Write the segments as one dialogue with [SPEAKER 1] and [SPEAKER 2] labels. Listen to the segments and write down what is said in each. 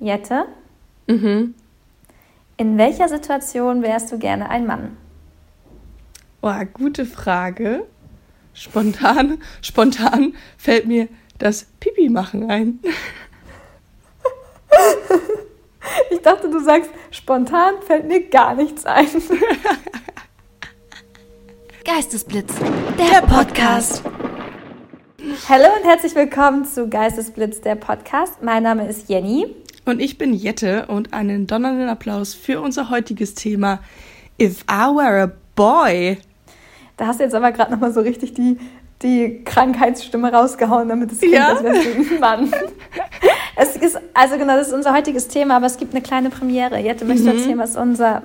[SPEAKER 1] Jette? Mhm. In welcher Situation wärst du gerne ein Mann?
[SPEAKER 2] Boah, gute Frage. Spontan, spontan fällt mir das Pipi machen ein.
[SPEAKER 1] Ich dachte, du sagst, spontan fällt mir gar nichts ein.
[SPEAKER 3] Geistesblitz, der Podcast.
[SPEAKER 1] Hallo und herzlich willkommen zu Geistesblitz, der Podcast. Mein Name ist Jenny.
[SPEAKER 2] Und ich bin Jette und einen donnernden Applaus für unser heutiges Thema If I Were a Boy.
[SPEAKER 1] Da hast du jetzt aber gerade nochmal so richtig die, die Krankheitsstimme rausgehauen, damit es klingt, ja? als wärst du ein Mann. es ist, also genau, das ist unser heutiges Thema, aber es gibt eine kleine Premiere. Jette, möchtest du mhm. erzählen, was unser,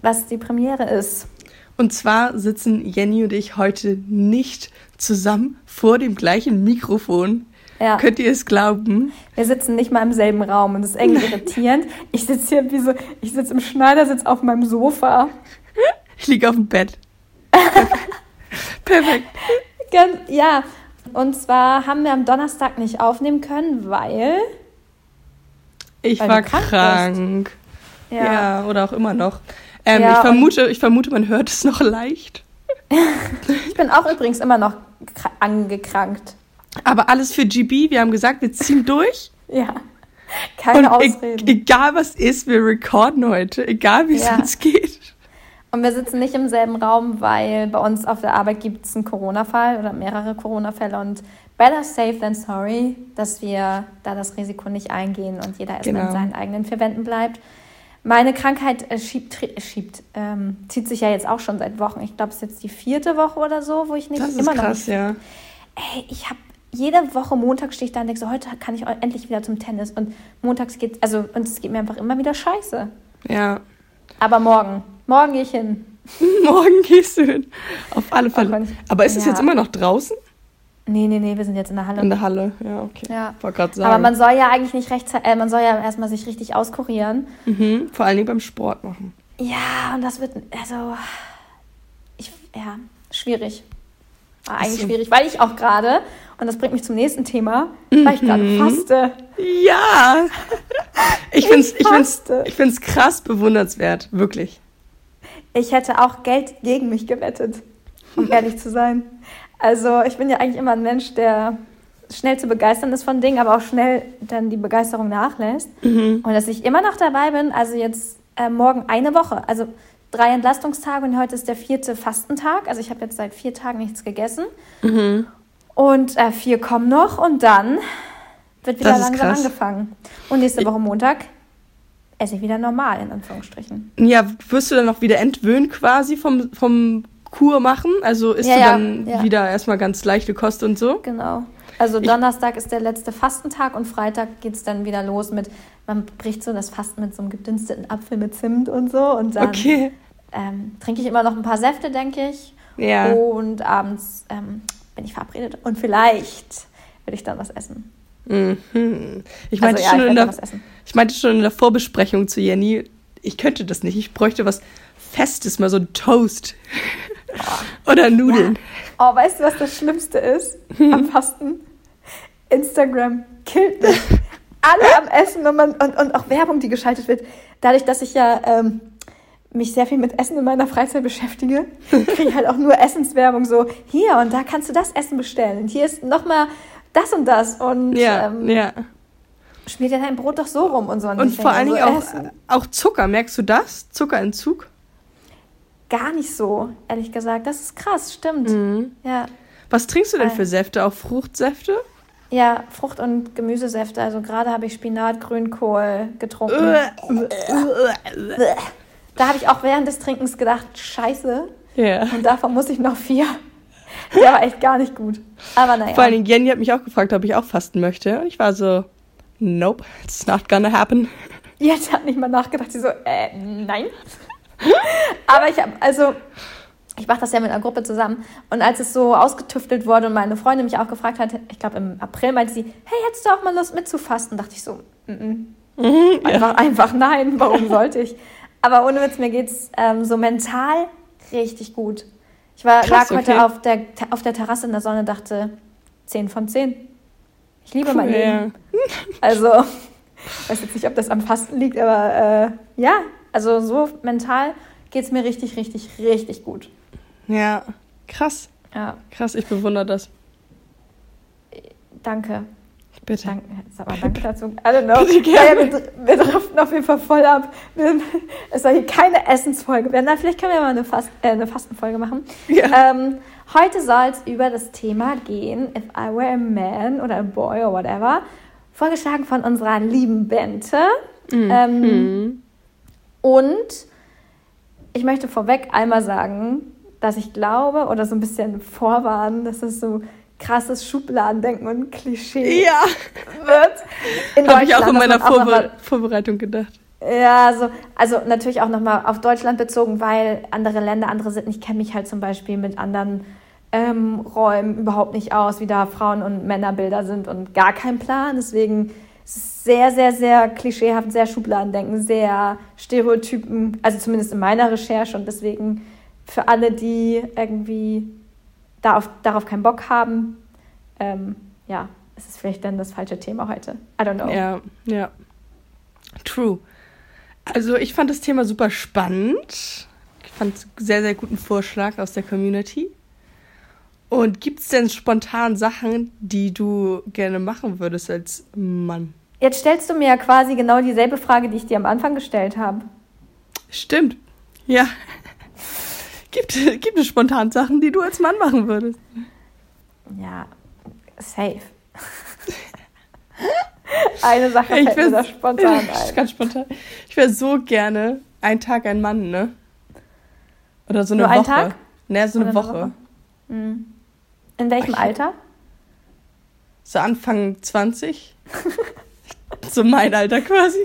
[SPEAKER 1] was die Premiere ist?
[SPEAKER 2] Und zwar sitzen Jenny und ich heute nicht zusammen vor dem gleichen Mikrofon. Ja. Könnt ihr es glauben?
[SPEAKER 1] Wir sitzen nicht mal im selben Raum und das ist irgendwie irritierend. Ich sitze hier wie so, ich sitze im Schneidersitz auf meinem Sofa.
[SPEAKER 2] Ich liege auf dem Bett.
[SPEAKER 1] Perfekt. Ja, und zwar haben wir am Donnerstag nicht aufnehmen können, weil.
[SPEAKER 2] Ich weil war krank. krank. Ja. ja. oder auch immer noch. Ähm, ja, ich, vermute, ich vermute, man hört es noch leicht.
[SPEAKER 1] ich bin auch übrigens immer noch angekrankt.
[SPEAKER 2] Aber alles für GB. Wir haben gesagt, wir ziehen durch.
[SPEAKER 1] ja. Keine Und e- Ausreden.
[SPEAKER 2] E egal was ist, wir recorden heute. Egal wie es ja. uns geht.
[SPEAKER 1] Und wir sitzen nicht im selben Raum, weil bei uns auf der Arbeit gibt es einen Corona-Fall oder mehrere Corona-Fälle und better safe than sorry, dass wir da das Risiko nicht eingehen und jeder erstmal genau. in seinen eigenen vier Wänden bleibt. Meine Krankheit äh, schiebt, schiebt ähm, zieht sich ja jetzt auch schon seit Wochen. Ich glaube, es ist jetzt die vierte Woche oder so, wo ich nicht
[SPEAKER 2] das ist
[SPEAKER 1] immer
[SPEAKER 2] krass,
[SPEAKER 1] noch.
[SPEAKER 2] Ja.
[SPEAKER 1] Ey, ich habe jede Woche Montag stehe ich da und denke so, heute kann ich endlich wieder zum Tennis. Und montags geht, also, und es geht mir einfach immer wieder scheiße.
[SPEAKER 2] Ja.
[SPEAKER 1] Aber morgen, morgen gehe ich hin.
[SPEAKER 2] morgen gehst du hin. Auf alle Fälle. Aber ist es ja. jetzt immer noch draußen?
[SPEAKER 1] Nee, nee, nee, wir sind jetzt in der Halle.
[SPEAKER 2] In der Halle, ja, okay.
[SPEAKER 1] Ja. Sagen. Aber man soll ja eigentlich nicht rechtzeitig, äh, man soll ja erstmal sich richtig auskurieren.
[SPEAKER 2] Mhm, vor allen Dingen beim Sport machen.
[SPEAKER 1] Ja, und das wird, also, ich, ja, schwierig. War eigentlich so. schwierig, weil ich auch gerade, und das bringt mich zum nächsten Thema, mhm. weil ich gerade mhm. faste.
[SPEAKER 2] Ja! Ich finde es ich find's, ich find's krass bewundernswert, wirklich.
[SPEAKER 1] Ich hätte auch Geld gegen mich gewettet, um ehrlich zu sein. Also ich bin ja eigentlich immer ein Mensch, der schnell zu begeistern ist von Dingen, aber auch schnell dann die Begeisterung nachlässt. Mhm. Und dass ich immer noch dabei bin, also jetzt äh, morgen eine Woche, also drei Entlastungstage und heute ist der vierte Fastentag. Also ich habe jetzt seit vier Tagen nichts gegessen. Mhm. Und äh, vier kommen noch und dann wird wieder langsam krass. angefangen. Und nächste Woche Montag esse ich wieder normal, in Anführungsstrichen.
[SPEAKER 2] Ja, wirst du dann noch wieder entwöhnen quasi vom, vom Kur machen? Also isst ja, du dann ja. wieder erstmal ganz leichte Kost und so?
[SPEAKER 1] Genau. Also Donnerstag ich, ist der letzte Fastentag und Freitag geht es dann wieder los mit, man bricht so das Fasten mit so einem gedünsteten Apfel mit Zimt und so. Und dann okay. ähm, trinke ich immer noch ein paar Säfte, denke ich. Ja. Und abends ähm, bin ich verabredet. Und vielleicht will ich dann was essen.
[SPEAKER 2] Mhm. Ich, meinte also, ja, schon ich, in der, ich meinte schon in der Vorbesprechung zu Jenny, ich könnte das nicht. Ich bräuchte was Festes, mal so ein Toast. Oder Nudeln.
[SPEAKER 1] Ja. Oh, weißt du, was das Schlimmste ist hm. am Fasten? Instagram killt mich. Alle am Essen und, man, und, und auch Werbung, die geschaltet wird. Dadurch, dass ich ja ähm, mich sehr viel mit Essen in meiner Freizeit beschäftige, kriege ich halt auch nur Essenswerbung so, hier und da kannst du das Essen bestellen. Und hier ist nochmal das und das. Und
[SPEAKER 2] ja, ähm, ja.
[SPEAKER 1] schmiert ja dein Brot doch so rum und so.
[SPEAKER 2] Und, und vor allen Dingen so auch, auch Zucker. Merkst du das? Zuckerentzug?
[SPEAKER 1] gar nicht so, ehrlich gesagt. Das ist krass, stimmt. Mhm. Ja.
[SPEAKER 2] Was trinkst du denn für Säfte? Auch Fruchtsäfte?
[SPEAKER 1] Ja, Frucht- und Gemüsesäfte. Also gerade habe ich Spinat, Grünkohl getrunken. Da habe ich auch während des Trinkens gedacht, scheiße. Ja. Und davon muss ich noch vier. Der war echt gar nicht gut. Aber naja.
[SPEAKER 2] Vor allem Jenny hat mich auch gefragt, ob ich auch fasten möchte. Und ich war so, nope, it's not gonna happen.
[SPEAKER 1] Jetzt hat nicht mal nachgedacht. Sie so, äh, nein. Aber ich habe, also, ich mache das ja mit einer Gruppe zusammen. Und als es so ausgetüftelt wurde und meine Freundin mich auch gefragt hat, ich glaube im April meinte sie, hey, hättest du auch mal Lust mitzufasten? Dachte ich so, mm -mm. Mhm, einfach, ja. einfach nein, warum sollte ich? Aber ohne Witz, mir geht's ähm, so mental richtig gut. Ich war, Krass, lag heute auf, der, auf der Terrasse in der Sonne und dachte, 10 von 10. Ich liebe cool, mein Leben. Ja. Also, Ich weiß jetzt nicht, ob das am Fasten liegt, aber äh, ja, also so mental geht es mir richtig, richtig, richtig gut.
[SPEAKER 2] Ja, krass. Ja. Krass, ich bewundere das.
[SPEAKER 1] Danke. Bitte. Danke, sag mal danke dazu. I don't know. Bitte gerne. Ja, wir, wir driften auf jeden Fall voll ab. Es soll hier keine Essensfolge werden. Na, vielleicht können wir mal eine, Fast, äh, eine Fastenfolge machen. Ja. Ähm, heute soll es über das Thema gehen, If I Were a Man oder a Boy or whatever, vorgeschlagen von unserer lieben Bente. Mhm. Ähm, und ich möchte vorweg einmal sagen, dass ich glaube oder so ein bisschen vorwarnen, dass es so krasses Schubladendenken und Klischee ja. wird.
[SPEAKER 2] Habe ich auch in meiner Vorbe mal, Vorbereitung gedacht.
[SPEAKER 1] Ja, also, also natürlich auch nochmal auf Deutschland bezogen, weil andere Länder andere sind. Ich kenne mich halt zum Beispiel mit anderen ähm, Räumen überhaupt nicht aus, wie da Frauen- und Männerbilder sind und gar kein Plan. Deswegen ist es sehr, sehr, sehr klischeehaft, sehr Schubladendenken, sehr Stereotypen, also zumindest in meiner Recherche. Und deswegen für alle, die irgendwie darauf, darauf keinen Bock haben, ähm, ja, es ist vielleicht dann das falsche Thema heute. I don't know.
[SPEAKER 2] Ja, ja. True. Also ich fand das Thema super spannend. Ich fand es sehr, sehr guten Vorschlag aus der Community. Und gibt es denn spontan Sachen, die du gerne machen würdest als Mann?
[SPEAKER 1] Jetzt stellst du mir ja quasi genau dieselbe Frage, die ich dir am Anfang gestellt habe.
[SPEAKER 2] Stimmt. Ja. Gibt, gibt es spontan Sachen, die du als Mann machen würdest?
[SPEAKER 1] Ja, safe. Eine Sache fällt ich mir da spontan ein.
[SPEAKER 2] Ganz spontan. Ich wäre so gerne ein Tag ein Mann, ne? Oder so eine Nur Woche. Ein Tag? Ne, so eine, eine Woche. Woche.
[SPEAKER 1] Mhm. In welchem ich, Alter?
[SPEAKER 2] So Anfang 20. so mein Alter quasi.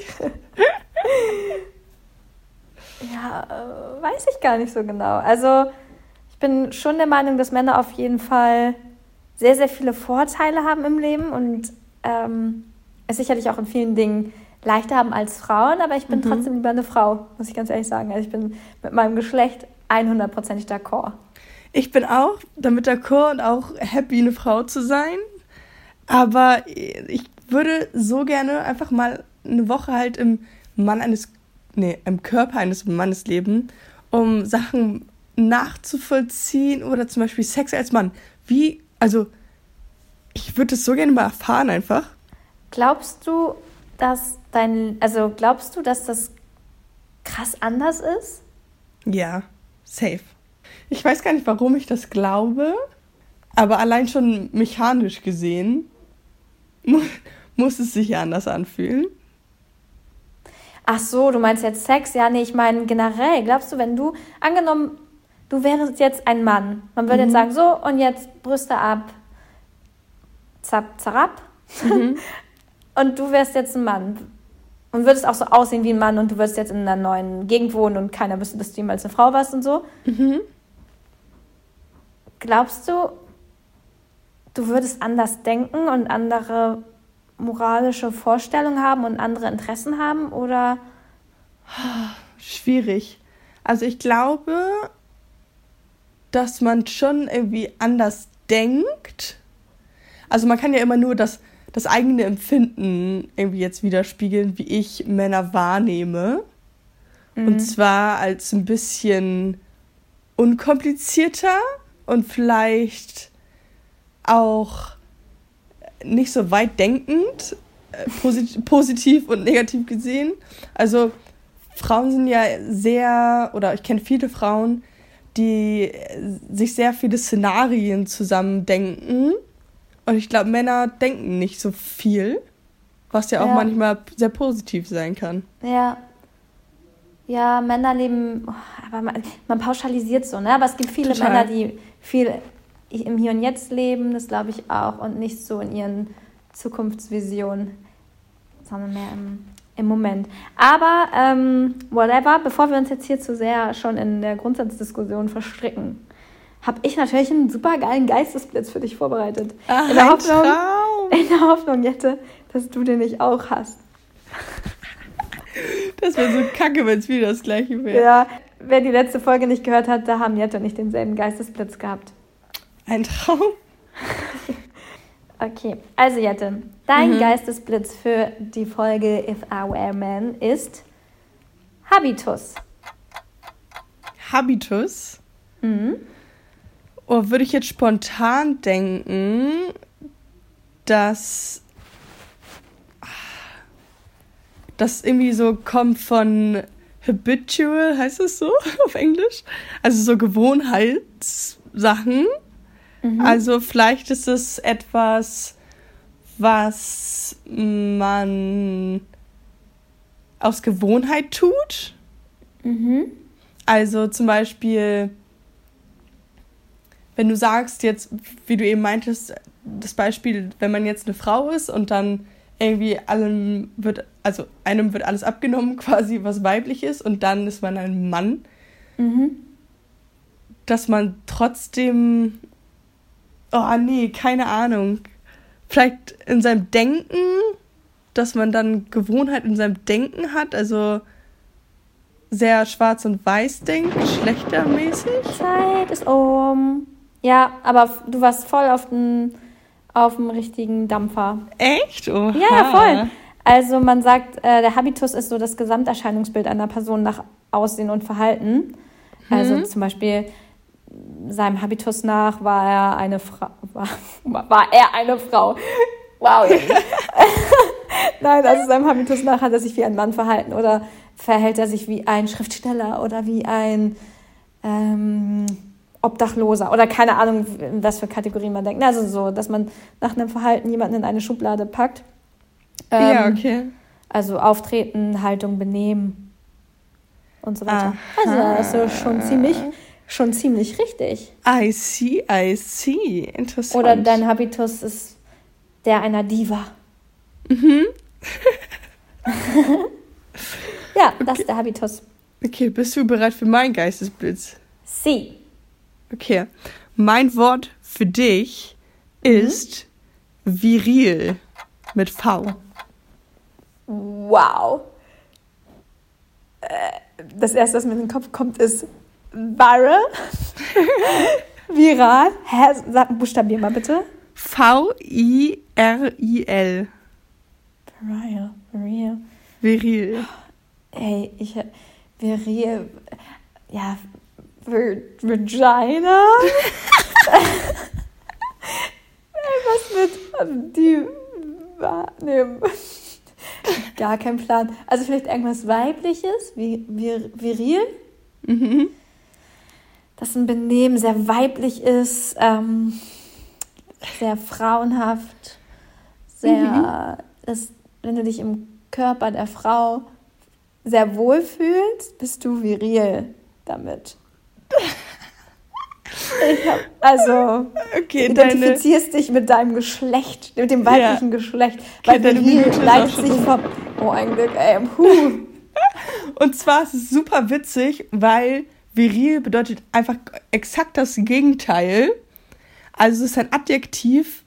[SPEAKER 1] Ja, äh, weiß ich gar nicht so genau. Also ich bin schon der Meinung, dass Männer auf jeden Fall sehr, sehr viele Vorteile haben im Leben und ähm, es sicherlich auch in vielen Dingen leichter haben als Frauen, aber ich bin mhm. trotzdem lieber eine Frau, muss ich ganz ehrlich sagen. Also ich bin mit meinem Geschlecht 100%ig d'accord.
[SPEAKER 2] Ich bin auch damit d'accord und auch happy, eine Frau zu sein. Aber ich würde so gerne einfach mal eine Woche halt im Mann eines nee, im Körper eines Mannes leben, um Sachen nachzuvollziehen oder zum Beispiel Sex als Mann. Wie, also, ich würde das so gerne mal erfahren einfach.
[SPEAKER 1] Glaubst du, dass dein, also glaubst du, dass das krass anders ist?
[SPEAKER 2] Ja, safe. Ich weiß gar nicht, warum ich das glaube, aber allein schon mechanisch gesehen muss es sich anders anfühlen.
[SPEAKER 1] Ach so, du meinst jetzt Sex? Ja, nee, ich meine generell. Glaubst du, wenn du, angenommen, du wärst jetzt ein Mann, man würde mhm. jetzt sagen, so, und jetzt Brüste ab, zap, zarab, mhm. und du wärst jetzt ein Mann und würdest auch so aussehen wie ein Mann und du würdest jetzt in einer neuen Gegend wohnen und keiner wüsste, dass du jemals eine Frau warst und so. Mhm. Glaubst du, du würdest anders denken und andere moralische Vorstellungen haben und andere Interessen haben oder?
[SPEAKER 2] Schwierig. Also ich glaube, dass man schon irgendwie anders denkt. Also man kann ja immer nur das, das eigene Empfinden irgendwie jetzt widerspiegeln, wie ich Männer wahrnehme. Mhm. Und zwar als ein bisschen unkomplizierter und vielleicht auch nicht so weit denkend, äh, posit positiv und negativ gesehen. Also Frauen sind ja sehr, oder ich kenne viele Frauen, die sich sehr viele Szenarien zusammendenken. Und ich glaube, Männer denken nicht so viel, was ja auch ja. manchmal sehr positiv sein kann.
[SPEAKER 1] Ja. Ja, Männer leben, oh, aber man, man, pauschalisiert so, ne? Aber es gibt viele Total. Männer, die viel im Hier und Jetzt leben, das glaube ich auch, und nicht so in ihren Zukunftsvisionen, sondern mehr im, im Moment. Aber ähm, whatever, bevor wir uns jetzt hier zu sehr schon in der Grundsatzdiskussion verstricken, habe ich natürlich einen super geilen Geistesblitz für dich vorbereitet. Ach, in, der Hoffnung, Traum. in der Hoffnung, Jette, dass du den nicht auch hast.
[SPEAKER 2] Das wäre so kacke, wenn es wieder das gleiche wäre.
[SPEAKER 1] Ja, wer die letzte Folge nicht gehört hat, da haben Jette und ich denselben Geistesblitz gehabt.
[SPEAKER 2] Ein Traum.
[SPEAKER 1] Okay, also Jette, dein Geistesblitz für die Folge If I Were Man ist Habitus.
[SPEAKER 2] Habitus. Oh, würde ich jetzt spontan denken, dass das irgendwie so kommt von habitual, heißt es so auf Englisch? Also so Gewohnheitssachen. Also vielleicht ist es etwas, was man aus Gewohnheit tut. Also zum Beispiel, wenn du sagst jetzt, wie du eben meintest, das Beispiel, wenn man jetzt eine Frau ist und dann irgendwie allem wird, also einem wird alles abgenommen, quasi was weiblich ist, und dann ist man ein Mann, dass man trotzdem, oh nee, keine Ahnung, vielleicht in seinem Denken, dass man dann Gewohnheit in seinem Denken hat, also sehr schwarz und weiß denkt, schlechtermäßig.
[SPEAKER 1] Zeit ist um. Ja, aber du warst voll auf dem, auf dem richtigen Dampfer.
[SPEAKER 2] Echt? Oha.
[SPEAKER 1] Ja, ja, voll. Also man sagt, äh, der Habitus ist so das Gesamterscheinungsbild einer Person nach Aussehen und Verhalten. Also zum Beispiel seinem Habitus nach war er eine Frau. War, war er eine Frau. Wow. Nein, also seinem Habitus nach hat er sich wie ein Mann verhalten oder verhält er sich wie ein Schriftsteller oder wie ein ähm, Obdachloser oder keine Ahnung, in was für Kategorien man denkt. Also so, dass man nach einem Verhalten jemanden in eine Schublade packt.
[SPEAKER 2] ja,
[SPEAKER 1] Ähm,
[SPEAKER 2] okay.
[SPEAKER 1] Also Auftreten, Haltung, Benehmen und so weiter.
[SPEAKER 2] Aha.
[SPEAKER 1] Also das ist schon ziemlich, schon ziemlich richtig.
[SPEAKER 2] I see, I see. Interessant.
[SPEAKER 1] Oder dein Habitus ist der einer Diva.
[SPEAKER 2] Mhm.
[SPEAKER 1] ja, das ist der Habitus.
[SPEAKER 2] Okay, bist du bereit für meinen Geistesblitz?
[SPEAKER 1] Sie.
[SPEAKER 2] Okay. Mein Wort für dich ist viril mit V.
[SPEAKER 1] Wow. Äh, Das erste, was mir in den Kopf kommt, ist viral. Viral. Hä? Sag, buchstabier mal bitte.
[SPEAKER 2] V-I-R-I-L.
[SPEAKER 1] Viral. Viril.
[SPEAKER 2] Viril.
[SPEAKER 1] Ey, ich. Viril. Ja. Vir Vagina? Ey, was mit. Die. Nee. Gar kein Plan. Also vielleicht irgendwas Weibliches, wie vir, viril.
[SPEAKER 2] Mhm.
[SPEAKER 1] Dass ein Benehmen sehr weiblich ist, ähm, sehr frauenhaft, sehr, das, wenn du dich im Körper der Frau sehr wohl fühlst, bist du viril damit. Ich hab, also,
[SPEAKER 2] Okay, deine,
[SPEAKER 1] identifizierst dich mit deinem Geschlecht, mit dem weiblichen Geschlecht,
[SPEAKER 2] Okay,
[SPEAKER 1] weil
[SPEAKER 2] deine
[SPEAKER 1] viril leitet sich vom, oh ein Glück, ey, puh.
[SPEAKER 2] Und zwar ist es super witzig, weil viril bedeutet einfach exakt das Gegenteil. Also es ist ein Adjektiv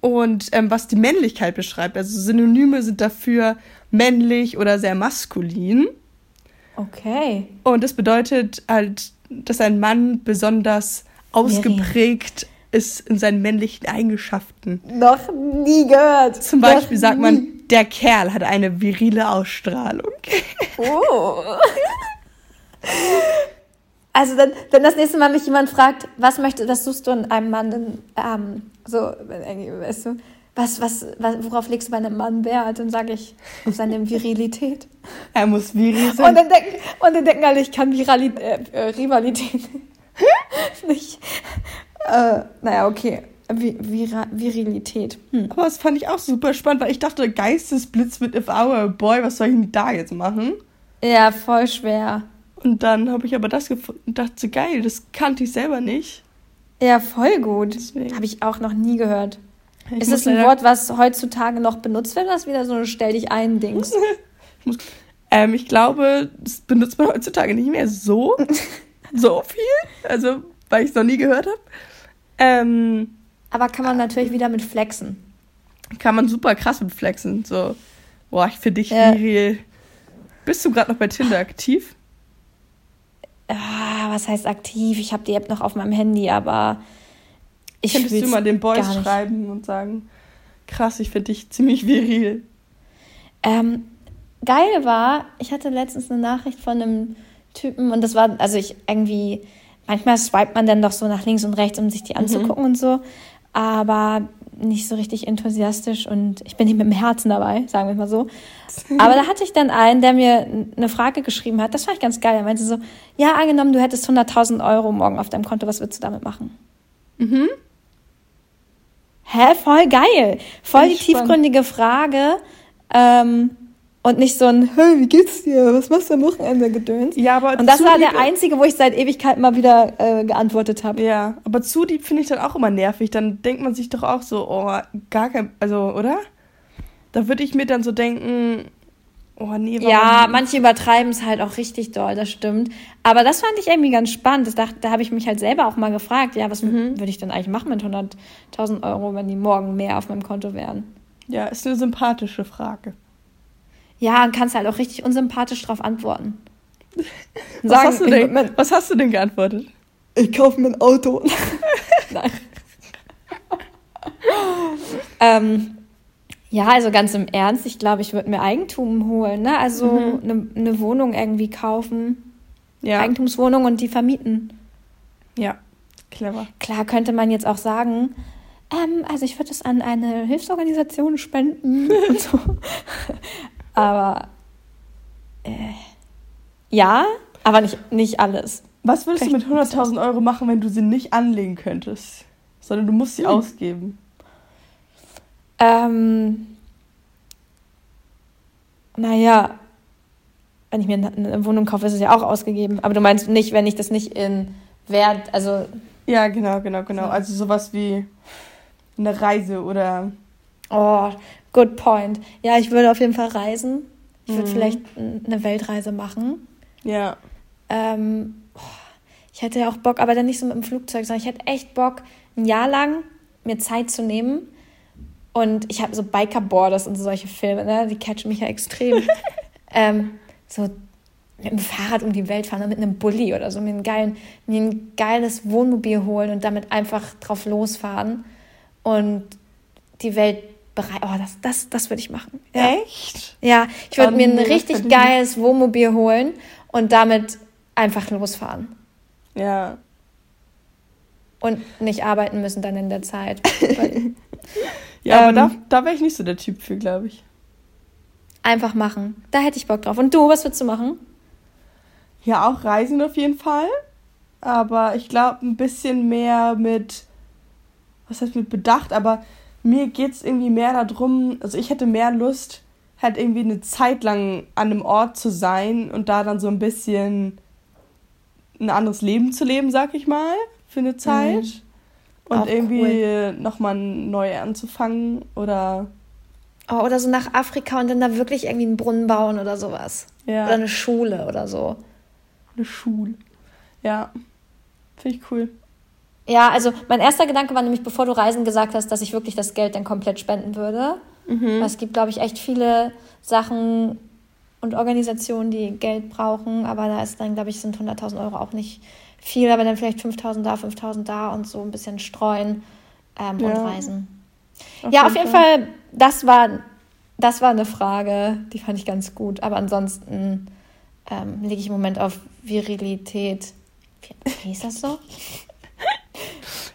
[SPEAKER 2] und ähm, was die Männlichkeit beschreibt. Also Synonyme sind dafür männlich oder sehr maskulin.
[SPEAKER 1] Okay.
[SPEAKER 2] Und das bedeutet halt, dass ein Mann besonders ausgeprägt ist in seinen männlichen Eigenschaften.
[SPEAKER 1] Noch nie gehört.
[SPEAKER 2] Zum
[SPEAKER 1] Noch
[SPEAKER 2] Beispiel sagt
[SPEAKER 1] nie.
[SPEAKER 2] man, der Kerl hat eine virile Ausstrahlung.
[SPEAKER 1] Oh. Also dann, wenn das nächste Mal mich jemand fragt, was möchte, was suchst du in einem Mann, dann, ähm, so, weißt du, was, was, was, worauf legst du bei einem Mann Wert? Dann sage ich auf seine Virilität.
[SPEAKER 2] Er muss viril
[SPEAKER 1] Und
[SPEAKER 2] sein.
[SPEAKER 1] dann denken, und dann denken alle, ich kann Virali äh, äh, Rivalität nicht. Äh, naja, okay. Vi Vira Virilität. Hm.
[SPEAKER 2] Aber das fand ich auch super spannend, weil ich dachte, Geistesblitz mit If I Were a Boy, was soll ich denn da jetzt machen?
[SPEAKER 1] Ja, voll schwer.
[SPEAKER 2] Und dann habe ich aber das gefunden und dachte, geil, das kannte ich selber nicht.
[SPEAKER 1] Ja, voll gut. Habe ich auch noch nie gehört.
[SPEAKER 2] Ich
[SPEAKER 1] ist
[SPEAKER 2] muss
[SPEAKER 1] es ein Wort, was heutzutage noch benutzt wird? Das wieder so ein Stell dich ein Dings.
[SPEAKER 2] Ähm, ich glaube, das benutzt man heutzutage nicht mehr so, so viel. Also, weil ich es noch nie gehört habe. Ähm,
[SPEAKER 1] Aber kann man natürlich wieder mit flexen.
[SPEAKER 2] kann man super krass mit flexen. So, boah, ich finde dich
[SPEAKER 1] Ja.
[SPEAKER 2] viril. Bist du gerade noch bei Tinder aktiv?
[SPEAKER 1] Ah, was heißt aktiv? Ich habe die App noch auf meinem Handy, aber Ich
[SPEAKER 2] Könntest du mal den Boys schreiben und sagen, krass, ich finde dich ziemlich viril.
[SPEAKER 1] Ähm, geil war, ich hatte letztens eine Nachricht von einem Typen und das war, also ich irgendwie, manchmal swipet man dann doch so nach links und rechts, um sich die anzugucken und so, aber nicht so richtig enthusiastisch und ich bin nicht mit dem Herzen dabei, sagen wir mal so. Aber da hatte ich dann einen, der mir eine Frage geschrieben hat, das fand ich ganz geil. Er meinte so, ja, angenommen, du hättest 100.000 Euro morgen auf deinem Konto, was würdest du damit machen?
[SPEAKER 2] Mhm.
[SPEAKER 1] Hä, voll geil. Voll die
[SPEAKER 2] spannend.
[SPEAKER 1] tiefgründige Frage. Ähm, und nicht so ein, hey, wie geht's dir? Was machst du am Wochenende gedöns?
[SPEAKER 2] Ja, aber
[SPEAKER 1] Und das war der einzige, wo ich seit Ewigkeit mal wieder äh, geantwortet habe.
[SPEAKER 2] Ja, aber zu lieb finde ich dann auch immer nervig. Dann denkt man sich doch auch so, oh, gar kein, also, oder? Da würde ich mir dann so denken, oh nee, warum?
[SPEAKER 1] Ja, manche übertreiben es halt auch richtig doll, das stimmt. Aber das fand ich irgendwie ganz spannend. Das dachte, da habe ich mich halt selber auch mal gefragt, ja, was
[SPEAKER 2] Mhm.
[SPEAKER 1] würde ich denn eigentlich machen mit 100.000 Euro, wenn die morgen mehr auf meinem Konto wären?
[SPEAKER 2] Ja, ist eine sympathische Frage.
[SPEAKER 1] Ja, und kannst halt auch richtig unsympathisch drauf antworten. Und
[SPEAKER 2] Was,
[SPEAKER 1] sagen,
[SPEAKER 2] hast du denn, was hast du denn geantwortet?
[SPEAKER 1] Ich kaufe mir ein Auto. Nein. ähm, ja, also ganz im Ernst, ich glaube, ich würde mir Eigentum holen, ne? Also eine eine Wohnung irgendwie kaufen,
[SPEAKER 2] Ja,
[SPEAKER 1] Eigentumswohnung und die vermieten.
[SPEAKER 2] ja, clever.
[SPEAKER 1] Klar könnte man jetzt auch sagen, ähm, also ich würde es an eine Hilfsorganisation spenden und so. Aber äh, ja, aber nicht, nicht alles.
[SPEAKER 2] Was würdest du mit
[SPEAKER 1] Vielleicht
[SPEAKER 2] 100.000 Euro machen, wenn du sie nicht anlegen könntest? Sondern du musst sie
[SPEAKER 1] Hm.
[SPEAKER 2] ausgeben.
[SPEAKER 1] Ähm, naja, wenn ich mir eine- Wohnung kaufe, ist es ja auch ausgegeben. Aber du meinst nicht, wenn ich das nicht in Wert, also,
[SPEAKER 2] Ja, genau, genau, genau.
[SPEAKER 1] So.
[SPEAKER 2] Also sowas wie eine Reise oder
[SPEAKER 1] oh, good point. Ja, ich würde auf jeden Fall reisen. Ich würde
[SPEAKER 2] Mhm.
[SPEAKER 1] vielleicht eine Weltreise machen.
[SPEAKER 2] ja.
[SPEAKER 1] Ähm, oh, ich hätte ja auch Bock, aber dann nicht so mit dem Flugzeug, sondern ich hätte echt Bock, ein Jahr lang mir Zeit zu nehmen. Und ich habe so Bikerboarders und solche Filme, ne? die catchen mich ja extrem. ähm, so mit dem Fahrrad um die Welt fahren oder mit einem Bulli oder so, mir, einen geilen, mir ein geiles Wohnmobil holen und damit einfach drauf losfahren und die Welt bereit. Oh, das, das, das würde ich machen. Ja.
[SPEAKER 2] Echt?
[SPEAKER 1] Ja, ich würde mir ein richtig geiles Wohnmobil holen und damit einfach losfahren.
[SPEAKER 2] Ja.
[SPEAKER 1] Und nicht arbeiten müssen dann in der Zeit. Weil
[SPEAKER 2] Ja, aber
[SPEAKER 1] Ähm.
[SPEAKER 2] da, da wäre ich nicht so der Typ für, glaube ich.
[SPEAKER 1] einfach machen. Da hätte ich Bock drauf. Und du, was würdest du machen?
[SPEAKER 2] Ja, auch Reisen auf jeden Fall. Aber ich glaube, ein bisschen mehr mit, was heißt mit Bedacht, aber mir geht es irgendwie mehr darum, also ich hätte mehr Lust, halt irgendwie eine Zeit lang an einem Ort zu sein und da dann so ein bisschen ein anderes Leben zu leben, sag ich mal, für eine Zeit. Und
[SPEAKER 1] Auch
[SPEAKER 2] irgendwie nochmal neu anzufangen oder
[SPEAKER 1] Oh, oder so nach Afrika und dann da wirklich irgendwie einen Brunnen bauen oder sowas.
[SPEAKER 2] ja,
[SPEAKER 1] Oder eine Schule oder so.
[SPEAKER 2] eine Schule. Ja, finde ich cool.
[SPEAKER 1] Ja, also mein erster Gedanke war nämlich, bevor du Reisen gesagt hast, dass ich wirklich das Geld dann komplett spenden würde.
[SPEAKER 2] Mhm.
[SPEAKER 1] Es gibt, glaube ich, echt viele Sachen und Organisationen, die Geld brauchen, aber da ist dann, glaube ich, sind 100.000 Euro auch nicht viel, aber dann vielleicht 5.000 da, 5.000 da und so ein bisschen streuen ähm, und
[SPEAKER 2] Ja.
[SPEAKER 1] reisen. ja, auf jeden Fall, das war, das war eine Frage, die fand ich ganz gut, aber ansonsten ähm, lege ich im Moment auf Virilität. Wie, wie hieß das so?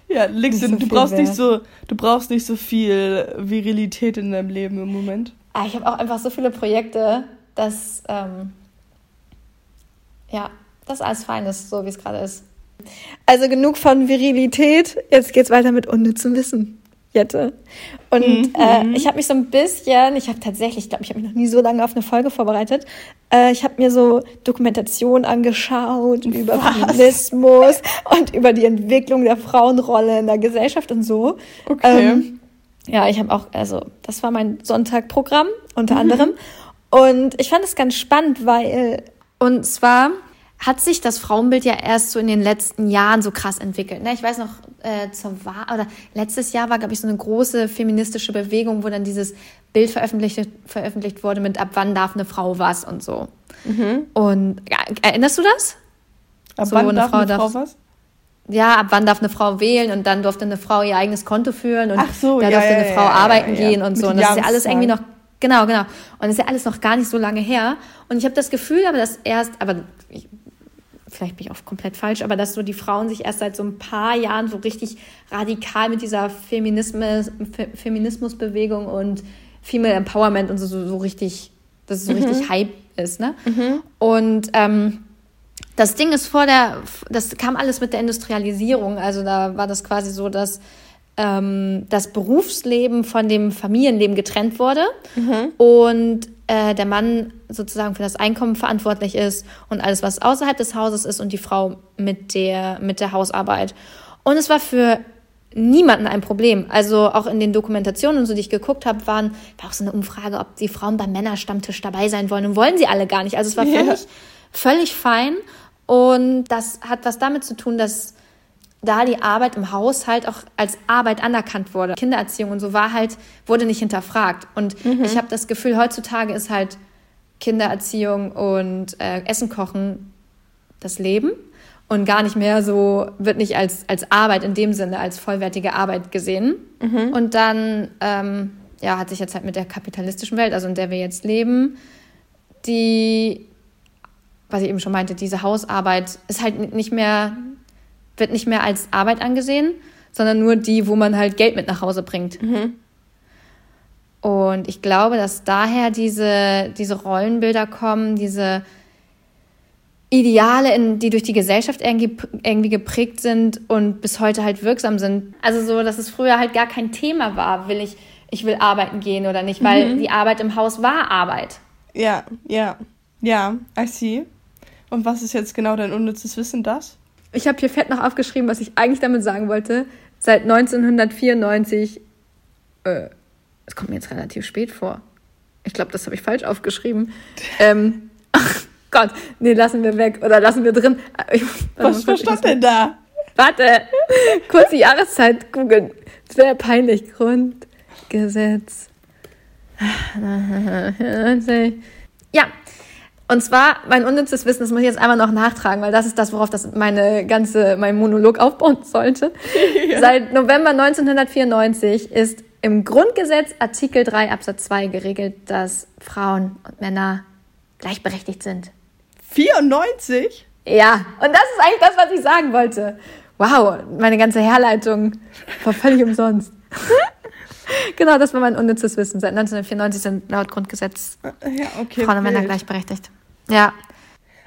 [SPEAKER 2] Ja, du,
[SPEAKER 1] so
[SPEAKER 2] du brauchst nicht so, du brauchst nicht so viel Virilität in deinem Leben im Moment.
[SPEAKER 1] Ah, ich habe auch einfach so viele Projekte, dass ähm, ja, das alles fein ist, so wie es gerade ist. Also genug von Virilität. Jetzt geht's weiter mit unnützem Wissen. Jette. Und
[SPEAKER 2] Mhm.
[SPEAKER 1] äh, ich habe mich so ein bisschen, ich habe tatsächlich, ich glaube, ich habe mich noch nie so lange auf eine Folge vorbereitet. Äh, ich habe mir so Dokumentation angeschaut über
[SPEAKER 2] Was?
[SPEAKER 1] Feminismus und über die Entwicklung der Frauenrolle in der Gesellschaft und so.
[SPEAKER 2] Okay.
[SPEAKER 1] Ähm, ja, ich habe auch, also das war mein Sonntagprogramm unter
[SPEAKER 2] Mhm.
[SPEAKER 1] anderem. Und ich fand es ganz spannend, weil, und zwar hat sich das Frauenbild ja erst so in den letzten Jahren so krass entwickelt. Ne? Ich weiß noch, äh, zur Wahl, oder letztes Jahr war, glaube ich, so eine große feministische Bewegung, wo dann dieses Bild veröffentlicht, veröffentlicht wurde mit ab wann darf eine Frau was und so. Und ja, erinnerst du das?
[SPEAKER 2] Ab
[SPEAKER 1] so
[SPEAKER 2] wann
[SPEAKER 1] eine
[SPEAKER 2] darf
[SPEAKER 1] Frau
[SPEAKER 2] eine Frau
[SPEAKER 1] darf-
[SPEAKER 2] was?
[SPEAKER 1] ja, ab wann darf eine Frau wählen und dann durfte eine Frau ihr eigenes Konto führen und
[SPEAKER 2] so,
[SPEAKER 1] da
[SPEAKER 2] ja,
[SPEAKER 1] durfte
[SPEAKER 2] ja,
[SPEAKER 1] eine Frau
[SPEAKER 2] ja,
[SPEAKER 1] arbeiten gehen und
[SPEAKER 2] Mit
[SPEAKER 1] so. Und das ist ja alles irgendwie noch, genau, genau. Und das ist ja alles noch gar nicht so lange her. Und ich habe das Gefühl, aber das erst, aber ich, vielleicht bin ich auch komplett falsch, aber dass so die Frauen sich erst seit so ein paar Jahren so richtig radikal mit dieser Feminismus, Fe Feminismusbewegung und Female Empowerment und so, so, so richtig, dass es so richtig Hype ist, ne? Und ähm, das Ding ist vor der, das kam alles mit der Industrialisierung. Also da war das quasi so, dass ähm, das Berufsleben von dem Familienleben getrennt wurde und äh, der Mann sozusagen für das Einkommen verantwortlich ist und alles, was außerhalb des Hauses ist und die Frau mit der, mit der Hausarbeit. Und es war für niemanden ein Problem. Also auch in den Dokumentationen so, die ich geguckt habe, waren, war auch so eine Umfrage, ob die Frauen beim Männerstammtisch dabei sein wollen. Und wollen sie alle gar nicht. Also es war
[SPEAKER 2] Ja.
[SPEAKER 1] völlig, völlig fein. Und das hat was damit zu tun, dass da die Arbeit im Haushalt auch als Arbeit anerkannt wurde. Kindererziehung und so war halt, wurde nicht hinterfragt. Und ich habe das Gefühl, heutzutage ist halt Kindererziehung und äh, Essen kochen das Leben und gar nicht mehr so, wird nicht als, als Arbeit in dem Sinne, als vollwertige Arbeit gesehen. Und dann, ähm, ja, hat sich jetzt halt mit der kapitalistischen Welt, also in der wir jetzt leben, die, was ich eben schon meinte, diese Hausarbeit ist halt nicht mehr, wird nicht mehr als Arbeit angesehen, sondern nur die, wo man halt Geld mit nach Hause bringt. Und ich glaube, dass daher diese, diese Rollenbilder kommen, diese Ideale, in, die durch die Gesellschaft irgendwie, irgendwie geprägt sind und bis heute halt wirksam sind. Also so, dass es früher halt gar kein Thema war, will ich, ich will arbeiten gehen oder nicht, weil die Arbeit im Haus war Arbeit.
[SPEAKER 2] Ja, ja, ja, I see. Und was ist jetzt genau dein unnützes Wissen, das?
[SPEAKER 1] Ich habe hier fett noch aufgeschrieben, was ich eigentlich damit sagen wollte. Seit 1994, äh, es kommt mir jetzt relativ spät vor. Ich glaube, das habe ich falsch aufgeschrieben. ähm, ach Gott, nee, lassen wir weg oder lassen wir drin. Ich,
[SPEAKER 2] Was, was stand denn da?
[SPEAKER 1] Warte, kurz die Jahreszeit googeln. Das wäre peinlich. Grundgesetz. Ja, und zwar mein unnützes Wissen, das muss ich jetzt einmal noch nachtragen, weil das ist das, worauf das meine ganze, mein Monolog aufbauen sollte. Seit November 1994 ist im Grundgesetz Artikel 3 Absatz 2 geregelt, dass Frauen und Männer gleichberechtigt sind.
[SPEAKER 2] 94?
[SPEAKER 1] Ja, und das ist eigentlich das, was ich sagen wollte. Wow, meine ganze Herleitung war völlig umsonst. genau, das war mein unnützes Wissen. Seit 1994 sind laut Grundgesetz
[SPEAKER 2] Ja, okay.
[SPEAKER 1] Frauen und Männer gleichberechtigt. Ja,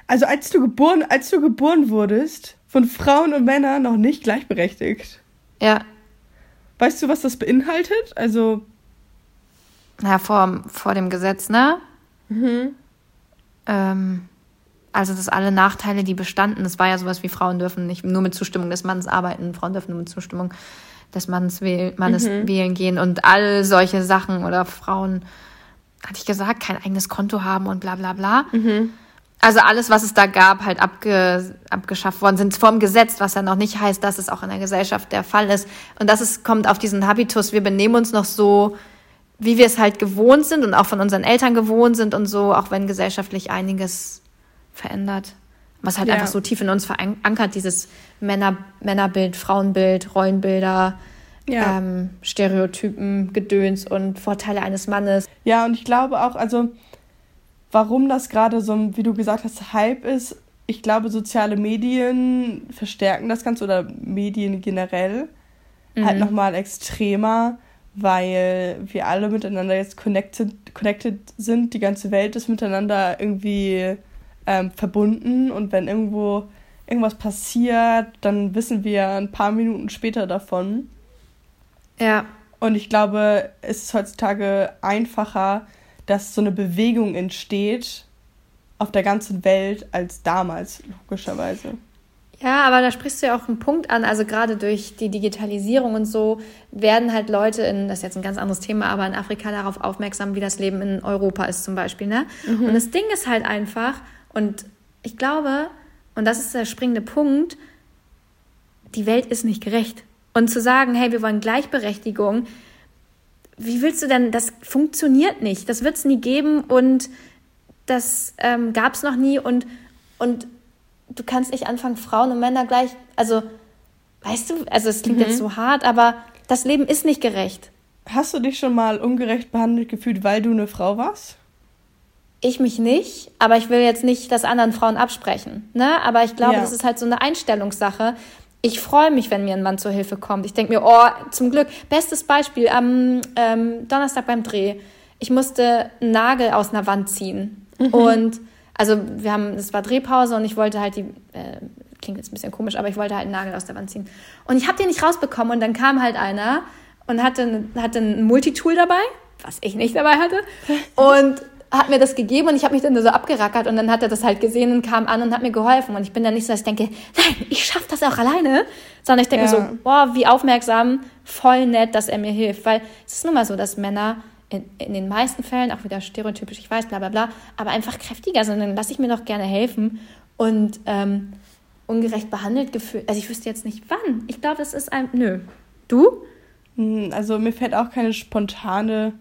[SPEAKER 2] Also als du geboren, als du geboren wurdest, von Frauen und Männern noch nicht gleichberechtigt.
[SPEAKER 1] ja.
[SPEAKER 2] Weißt du, was das beinhaltet? Also,
[SPEAKER 1] Ja, vor, vor dem Gesetz, ne? Ähm, also, dass alle Nachteile, die bestanden, das war ja sowas wie Frauen dürfen nicht nur mit Zustimmung des Mannes arbeiten, Frauen dürfen nur mit Zustimmung des Mannes, wähl Mannes wählen gehen und all solche Sachen oder Frauen, hatte ich gesagt, kein eigenes Konto haben und bla bla bla. Also alles, was es da gab, halt abge, abgeschafft worden sind vom Gesetz, was ja noch nicht heißt, dass es auch in der Gesellschaft der Fall ist. Und das ist, kommt auf diesen Habitus, wir benehmen uns noch so, wie wir es halt gewohnt sind und auch von unseren Eltern gewohnt sind und so, auch wenn gesellschaftlich einiges verändert. Was halt
[SPEAKER 2] Ja.
[SPEAKER 1] einfach so tief in uns verankert, dieses Männer, Männerbild, Frauenbild, Rollenbilder,
[SPEAKER 2] Ja.
[SPEAKER 1] ähm, Stereotypen, Gedöns und Vorteile eines Mannes.
[SPEAKER 2] ja, und ich glaube auch, also, warum das gerade so, wie du gesagt hast, Hype ist, ich glaube, soziale Medien verstärken das Ganze oder Medien generell halt nochmal extremer, weil wir alle miteinander jetzt connected, connected sind. Die ganze Welt ist miteinander irgendwie ähm, verbunden und wenn irgendwo irgendwas passiert, dann wissen wir ein paar Minuten später davon.
[SPEAKER 1] Ja,
[SPEAKER 2] Und ich glaube, es ist heutzutage einfacher, dass so eine Bewegung entsteht auf der ganzen Welt als damals, logischerweise.
[SPEAKER 1] Ja, aber da sprichst du ja auch einen Punkt an. Also gerade durch die Digitalisierung und so werden halt Leute in, das ist jetzt ein ganz anderes Thema, aber in Afrika darauf aufmerksam, wie das Leben in Europa ist zum Beispiel. Ne? Und das Ding ist halt einfach, und ich glaube, und das ist der springende Punkt, die Welt ist nicht gerecht. Und zu sagen, hey, wir wollen Gleichberechtigung, wie willst du denn, das funktioniert nicht. Das wird es nie geben und das ähm, gab es noch nie und, und du kannst nicht anfangen, Frauen und Männer gleich, also weißt du, also es klingt jetzt so hart, aber das Leben ist nicht gerecht.
[SPEAKER 2] Hast du dich schon mal ungerecht behandelt gefühlt, weil du eine Frau warst?
[SPEAKER 1] Ich mich nicht, aber ich will jetzt nicht das anderen Frauen absprechen. Ne? Aber ich glaube,
[SPEAKER 2] Ja.
[SPEAKER 1] das ist halt so eine Einstellungssache. Ich freue mich, wenn mir ein Mann zur Hilfe kommt. Ich denke mir, oh, zum Glück. Bestes Beispiel, am ähm, Donnerstag beim Dreh. Ich musste einen Nagel aus einer Wand ziehen. Und also wir haben, es war Drehpause und ich wollte halt die, äh, klingt jetzt ein bisschen komisch, aber ich wollte halt einen Nagel aus der Wand ziehen. Und ich habe den nicht rausbekommen und dann kam halt einer und hatte, hatte ein Multitool dabei, was ich nicht dabei hatte. Und hat mir das gegeben und ich habe mich dann so abgerackert und dann hat er das halt gesehen und kam an und hat mir geholfen. Und ich bin dann nicht so, dass ich denke, nein, ich schaffe das auch alleine, sondern ich denke
[SPEAKER 2] Ja.
[SPEAKER 1] so, boah, wie aufmerksam, voll nett, dass er mir hilft. Weil es ist nun mal so, dass Männer in, in den meisten Fällen, auch wieder stereotypisch, ich weiß, bla bla bla, aber einfach kräftiger sind. Dann lasse ich mir doch gerne helfen und ähm, ungerecht behandelt gefühlt. Also ich wüsste jetzt nicht wann. Ich glaube, das ist ein. Nö. Du?
[SPEAKER 2] Hm, Also mir fällt auch keine spontane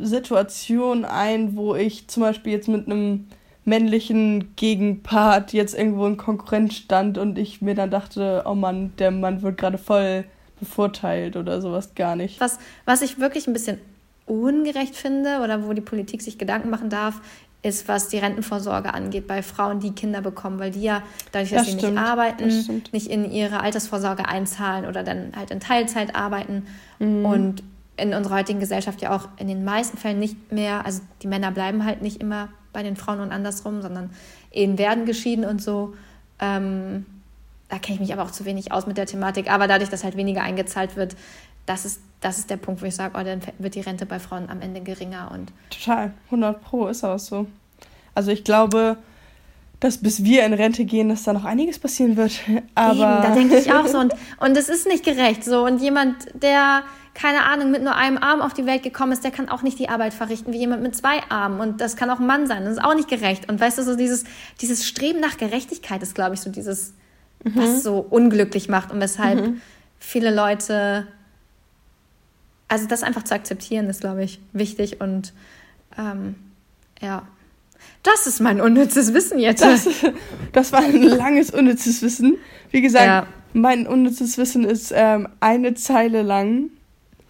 [SPEAKER 2] Situation ein, wo ich zum Beispiel jetzt mit einem männlichen Gegenpart jetzt irgendwo in Konkurrenz stand und ich mir dann dachte, oh Mann, der Mann wird gerade voll bevorteilt oder sowas gar nicht.
[SPEAKER 1] Was, was ich wirklich ein bisschen ungerecht finde oder wo die Politik sich Gedanken machen darf, ist, was die Rentenvorsorge angeht bei Frauen, die Kinder bekommen, weil die ja dadurch, dass
[SPEAKER 2] Das
[SPEAKER 1] sie
[SPEAKER 2] stimmt,
[SPEAKER 1] nicht arbeiten, nicht in ihre Altersvorsorge einzahlen oder dann halt in Teilzeit arbeiten
[SPEAKER 2] Mhm.
[SPEAKER 1] und in unserer heutigen Gesellschaft ja auch in den meisten Fällen nicht mehr, also die Männer bleiben halt nicht immer bei den Frauen und andersrum, sondern Ehen werden geschieden und so. Ähm, da kenne ich mich aber auch zu wenig aus mit der Thematik. Aber dadurch, dass halt weniger eingezahlt wird, das ist, das ist der Punkt, wo ich sage, oh, dann wird die Rente bei Frauen am Ende geringer. Und
[SPEAKER 2] Total, 100 Pro ist auch so. Also ich glaube, dass bis wir in Rente gehen, dass da noch einiges passieren wird. Aber
[SPEAKER 1] Eben, da denke ich auch so. Und, und es ist nicht gerecht so. Und jemand, der, keine Ahnung, mit nur einem Arm auf die Welt gekommen ist, der kann auch nicht die Arbeit verrichten wie jemand mit zwei Armen. Und das kann auch ein Mann sein. Das ist auch nicht gerecht. Und weißt du, so dieses, dieses Streben nach Gerechtigkeit ist, glaube ich, so dieses, was so unglücklich macht und weshalb viele Leute, also das einfach zu akzeptieren, ist, glaube ich, wichtig. Und ähm, ja, das ist mein unnützes Wissen jetzt.
[SPEAKER 2] Das, das war ein langes, unnützes Wissen. Wie gesagt,
[SPEAKER 1] Ja.
[SPEAKER 2] mein unnützes Wissen ist ähm, eine Zeile lang.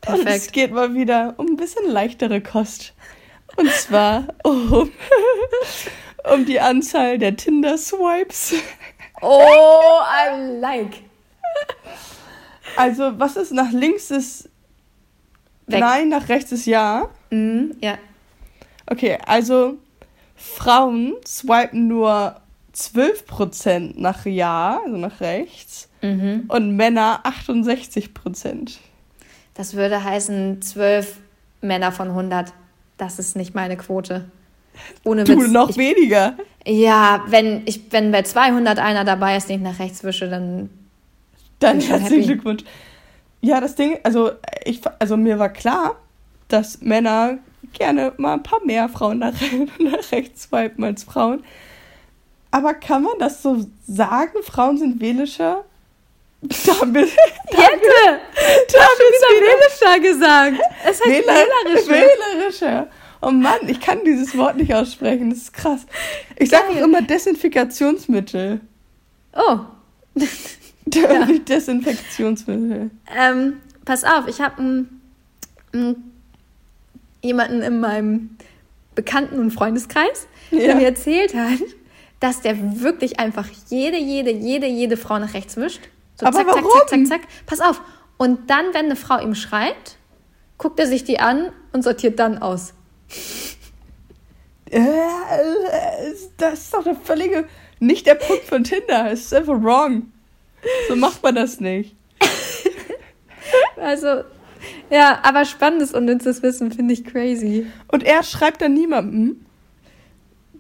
[SPEAKER 2] Und es
[SPEAKER 1] Perfekt.
[SPEAKER 2] geht mal wieder um ein bisschen leichtere Kost. Und zwar um, um die Anzahl der Tinder-Swipes.
[SPEAKER 1] Oh, I like.
[SPEAKER 2] Also, was ist nach links ist
[SPEAKER 1] Weg.
[SPEAKER 2] Nein, nach rechts ist Ja.
[SPEAKER 1] Mhm, ja.
[SPEAKER 2] Okay, also Frauen swipen nur 12% nach Ja, also nach rechts.
[SPEAKER 1] Mhm.
[SPEAKER 2] Und Männer 68%.
[SPEAKER 1] Das würde heißen, zwölf Männer von 100. Das ist nicht meine Quote. Ohne
[SPEAKER 2] Du
[SPEAKER 1] Witz.
[SPEAKER 2] noch
[SPEAKER 1] ich,
[SPEAKER 2] weniger.
[SPEAKER 1] ja, wenn, ich, wenn bei 200 einer dabei ist, den ich nach rechts wische, dann.
[SPEAKER 2] Dann herzlichen. Glückwunsch. Ja, das Ding, also ich, also mir war klar, dass Männer gerne mal ein paar mehr Frauen nach, nach rechts swipen als Frauen. Aber kann man das so sagen? Frauen sind wählischer? Da haben wir, da haben wir, da haben wir wieder.
[SPEAKER 1] wählischer gesagt. Es heißt
[SPEAKER 2] Wähler, wählerischer. Oh Mann, ich kann dieses Wort nicht aussprechen. Das ist krass. Ich sage auch immer Desinfikationsmittel.
[SPEAKER 1] Oh,
[SPEAKER 2] Desinfektionsmittel.
[SPEAKER 1] ähm, pass auf, ich habe jemanden in meinem Bekannten- und Freundeskreis, der
[SPEAKER 2] Ja.
[SPEAKER 1] mir erzählt hat, dass der wirklich einfach jede, jede, jede, jede Frau nach rechts wischt. So
[SPEAKER 2] Aber
[SPEAKER 1] zack, zack,
[SPEAKER 2] warum?
[SPEAKER 1] zack, zack, zack. Pass auf. Und dann, wenn eine Frau ihm schreibt, guckt er sich die an und sortiert dann aus.
[SPEAKER 2] Äh, das ist doch der völlige, nicht der Punkt von Tinder. Es ist einfach wrong. So macht man das nicht.
[SPEAKER 1] Also, ja, aber spannendes und nützes Wissen finde ich crazy.
[SPEAKER 2] Und er schreibt dann niemandem.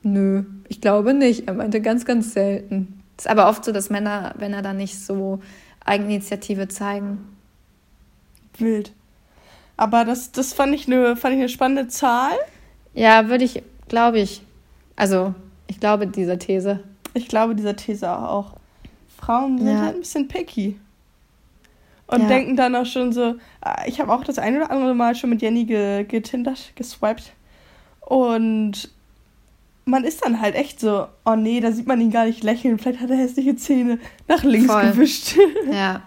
[SPEAKER 1] Nö, ich glaube nicht. Er meinte ganz, ganz selten. Ist aber oft so, dass Männer, wenn er da nicht so Eigeninitiative zeigen.
[SPEAKER 2] Wild. Aber das, das fand, ich eine, fand ich eine spannende Zahl.
[SPEAKER 1] Ja, würde ich, glaube ich. Also, ich glaube dieser These.
[SPEAKER 2] Ich glaube dieser These auch. Frauen sind
[SPEAKER 1] Ja.
[SPEAKER 2] halt ein bisschen picky. Und
[SPEAKER 1] Ja.
[SPEAKER 2] denken dann auch schon so, ah, ich habe auch das ein oder andere Mal schon mit Jenny ge getindert, geswiped. Und man ist dann halt echt so, oh nee, da sieht man ihn gar nicht lächeln, vielleicht hat er hässliche Zähne nach links
[SPEAKER 1] Voll.
[SPEAKER 2] gewischt.
[SPEAKER 1] Ja.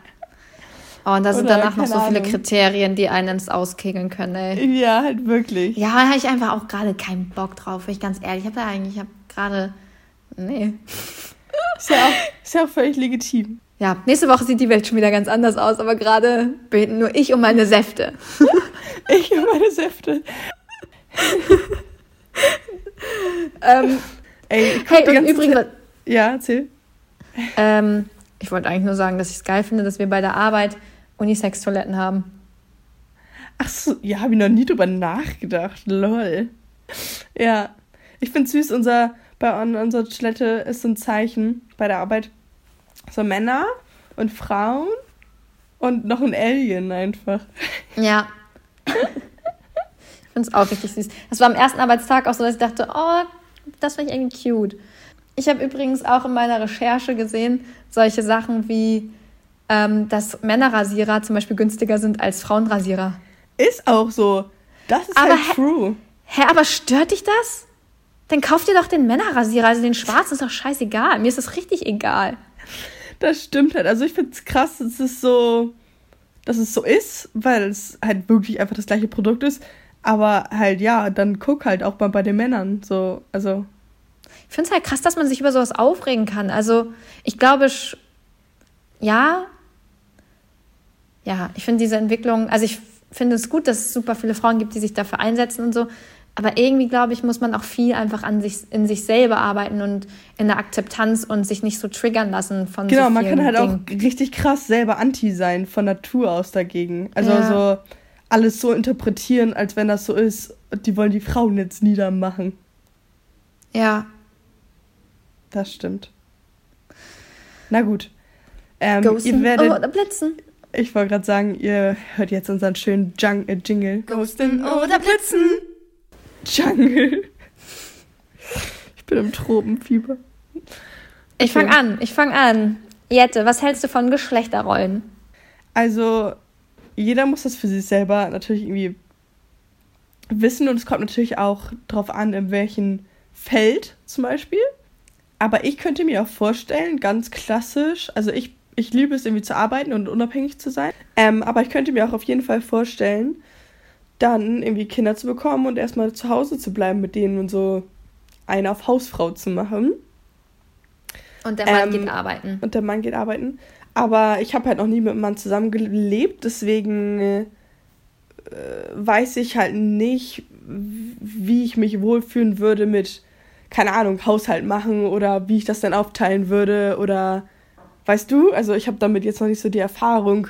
[SPEAKER 1] Oh, und da sind
[SPEAKER 2] Oder,
[SPEAKER 1] danach noch so viele
[SPEAKER 2] Ahnung.
[SPEAKER 1] Kriterien, die einen ins Auskegeln können, ey.
[SPEAKER 2] ja, halt wirklich.
[SPEAKER 1] Ja, da habe ich einfach auch gerade keinen Bock drauf, bin ich ganz ehrlich. Ich habe da eigentlich, ich habe gerade. Nee.
[SPEAKER 2] Ist ja, auch, ist ja auch völlig legitim.
[SPEAKER 1] Ja, nächste Woche sieht die Welt schon wieder ganz anders aus, aber gerade beten nur ich um meine Säfte.
[SPEAKER 2] Ich und meine Säfte.
[SPEAKER 1] Ähm,
[SPEAKER 2] Ey, ich guck
[SPEAKER 1] hey,
[SPEAKER 2] die ganze
[SPEAKER 1] übrigens,
[SPEAKER 2] Zeit- Ja, erzähl.
[SPEAKER 1] ähm, ich wollte eigentlich nur sagen, dass ich es geil finde, dass wir bei der Arbeit Unisex-Toiletten haben.
[SPEAKER 2] Ach so, ja, habe ich noch nie drüber nachgedacht. Lol. Ja, ich finde süß, unser, bei unserer Toilette ist so ein Zeichen bei der Arbeit. So Männer und Frauen und noch ein Alien einfach.
[SPEAKER 1] Ja. ich finde es auch richtig süß. Das war am ersten Arbeitstag auch so, dass ich dachte, oh, das finde ich irgendwie cute. Ich habe übrigens auch in meiner Recherche gesehen, solche Sachen wie, ähm, dass Männerrasierer zum Beispiel günstiger sind als Frauenrasierer.
[SPEAKER 2] Ist auch so. Das ist
[SPEAKER 1] Aber
[SPEAKER 2] halt
[SPEAKER 1] hä-
[SPEAKER 2] true.
[SPEAKER 1] Hä, aber stört dich das? Dann kauf dir doch den Männerrasierer, also den schwarzen ist doch scheißegal. Mir ist das richtig egal.
[SPEAKER 2] Das stimmt halt. Also ich finde es krass, dass es so, dass es so ist, weil es halt wirklich einfach das gleiche Produkt ist. Aber halt, ja, dann guck halt auch mal bei den Männern. So, also.
[SPEAKER 1] Ich finde es halt krass, dass man sich über sowas aufregen kann. Also, ich glaube, ja, ja, ich finde diese Entwicklung, also ich finde es gut, dass es super viele Frauen gibt, die sich dafür einsetzen und so. Aber irgendwie, glaube ich, muss man auch viel einfach an sich, in sich selber arbeiten und in der Akzeptanz und sich nicht so triggern lassen von
[SPEAKER 2] Genau,
[SPEAKER 1] so
[SPEAKER 2] man kann halt
[SPEAKER 1] Dingen.
[SPEAKER 2] auch richtig krass selber anti sein, von Natur aus dagegen. Also
[SPEAKER 1] Ja.
[SPEAKER 2] so alles so interpretieren, als wenn das so ist. Die wollen die Frauen jetzt niedermachen.
[SPEAKER 1] Ja,
[SPEAKER 2] Das stimmt. Na gut. Ähm,
[SPEAKER 1] ghosten
[SPEAKER 2] ihr werdet,
[SPEAKER 1] oder blitzen.
[SPEAKER 2] ich wollte gerade sagen, ihr hört jetzt unseren schönen Jung äh, Jingle.
[SPEAKER 3] Ghosten oder Blitzen.
[SPEAKER 2] Jungle. Ich bin im Tropenfieber.
[SPEAKER 1] Ich fange
[SPEAKER 2] Okay.
[SPEAKER 1] an, ich fange an. Jette, was hältst du von Geschlechterrollen?
[SPEAKER 2] Also, jeder muss das für sich selber natürlich irgendwie wissen und es kommt natürlich auch drauf an, in welchem Feld zum Beispiel. Aber ich könnte mir auch vorstellen, ganz klassisch, also ich, ich liebe es irgendwie zu arbeiten und unabhängig zu sein, ähm, aber ich könnte mir auch auf jeden Fall vorstellen, dann irgendwie Kinder zu bekommen und erstmal zu Hause zu bleiben mit denen und so eine auf Hausfrau zu machen.
[SPEAKER 1] Und der Mann
[SPEAKER 2] Ähm,
[SPEAKER 1] geht arbeiten.
[SPEAKER 2] und der Mann geht arbeiten. Aber ich habe halt noch nie mit einem Mann zusammengelebt, deswegen äh, weiß ich halt nicht, wie ich mich wohlfühlen würde mit, keine Ahnung, Haushalt machen oder wie ich das dann aufteilen würde oder weißt du, also ich habe damit jetzt noch nicht so die Erfahrung.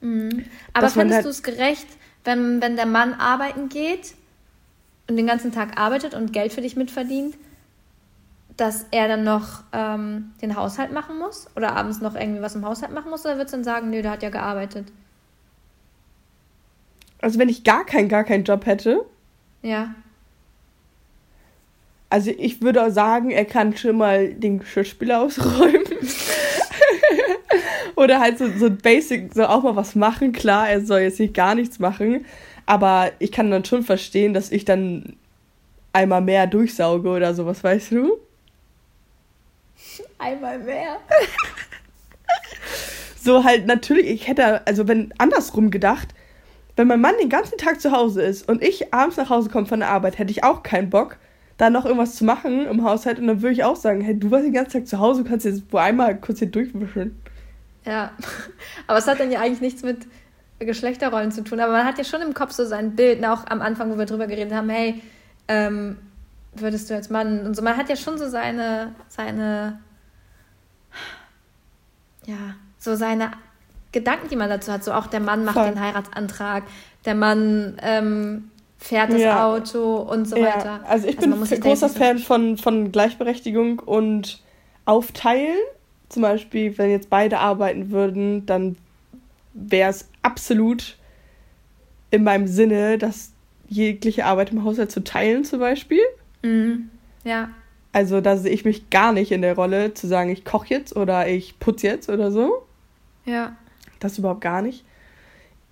[SPEAKER 1] Aber
[SPEAKER 2] dass man
[SPEAKER 1] findest
[SPEAKER 2] halt-
[SPEAKER 1] du es gerecht, wenn, wenn der Mann arbeiten geht und den ganzen Tag arbeitet und Geld für dich mitverdient, dass er dann noch ähm, den Haushalt machen muss oder abends noch irgendwie was im Haushalt machen muss? Oder würdest du dann sagen, nö, der hat ja gearbeitet?
[SPEAKER 2] Also wenn ich gar keinen, gar keinen Job hätte,
[SPEAKER 1] Ja.
[SPEAKER 2] also ich würde auch sagen, er kann schon mal den Geschirrspüler ausräumen. Oder halt so, so basic, so auch mal was machen. Klar, er soll jetzt nicht gar nichts machen. Aber ich kann dann schon verstehen, dass ich dann einmal mehr durchsauge oder sowas, weißt du?
[SPEAKER 1] Einmal mehr.
[SPEAKER 2] So halt natürlich, ich hätte, also wenn andersrum gedacht, wenn mein Mann den ganzen Tag zu Hause ist und ich abends nach Hause komme von der Arbeit, hätte ich auch keinen Bock, da noch irgendwas zu machen im Haushalt und dann würde ich auch sagen, hey, du warst den ganzen Tag zu Hause, du kannst jetzt wo einmal kurz hier durchwischen.
[SPEAKER 1] Ja. Aber es hat dann ja eigentlich nichts mit Geschlechterrollen zu tun. Aber man hat ja schon im Kopf so sein Bild, auch am Anfang, wo wir drüber geredet haben, hey, ähm, würdest du als Mann und so. Man hat ja schon so seine, seine, ja, so seine Gedanken, die man dazu hat. So auch der Mann macht
[SPEAKER 2] Voll.
[SPEAKER 1] den Heiratsantrag, der Mann ähm, fährt das
[SPEAKER 2] Ja.
[SPEAKER 1] Auto und so weiter.
[SPEAKER 2] Ja, also ich
[SPEAKER 1] man
[SPEAKER 2] bin ein großer
[SPEAKER 1] so-
[SPEAKER 2] Fan von, von Gleichberechtigung und Aufteilen. Zum Beispiel, wenn jetzt beide arbeiten würden, dann wäre es absolut in meinem Sinne, dass jegliche Arbeit im Haushalt zu teilen zum Beispiel.
[SPEAKER 1] Mhm. Ja.
[SPEAKER 2] Also da sehe ich mich gar nicht in der Rolle zu sagen, ich koche jetzt oder ich putze jetzt oder so.
[SPEAKER 1] Ja.
[SPEAKER 2] Das überhaupt gar nicht.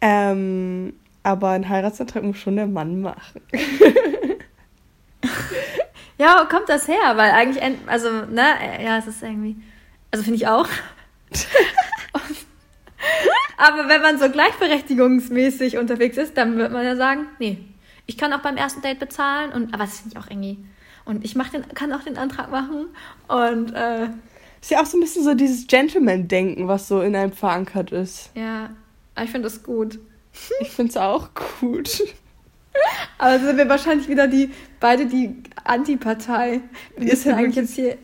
[SPEAKER 2] Ähm, aber einen Heiratsantrag muss schon der Mann machen.
[SPEAKER 1] Ja, wo kommt das her? Weil eigentlich, also, ne, ja, es ist irgendwie, also finde ich auch. Aber wenn man so gleichberechtigungsmäßig unterwegs ist, dann wird man ja sagen, nee, ich kann auch beim ersten Date bezahlen und, aber das finde ich auch irgendwie. Und ich mach den, kann auch den Antrag machen und, äh,
[SPEAKER 2] Ist ja auch so ein bisschen so dieses Gentleman-Denken, was so in einem verankert ist.
[SPEAKER 1] Ja, ich finde das gut.
[SPEAKER 2] Ich finde es auch gut.
[SPEAKER 1] Aber sind wir wahrscheinlich wieder die, beide die Antipartei. Wir
[SPEAKER 2] Ist ja
[SPEAKER 1] eigentlich jetzt hier.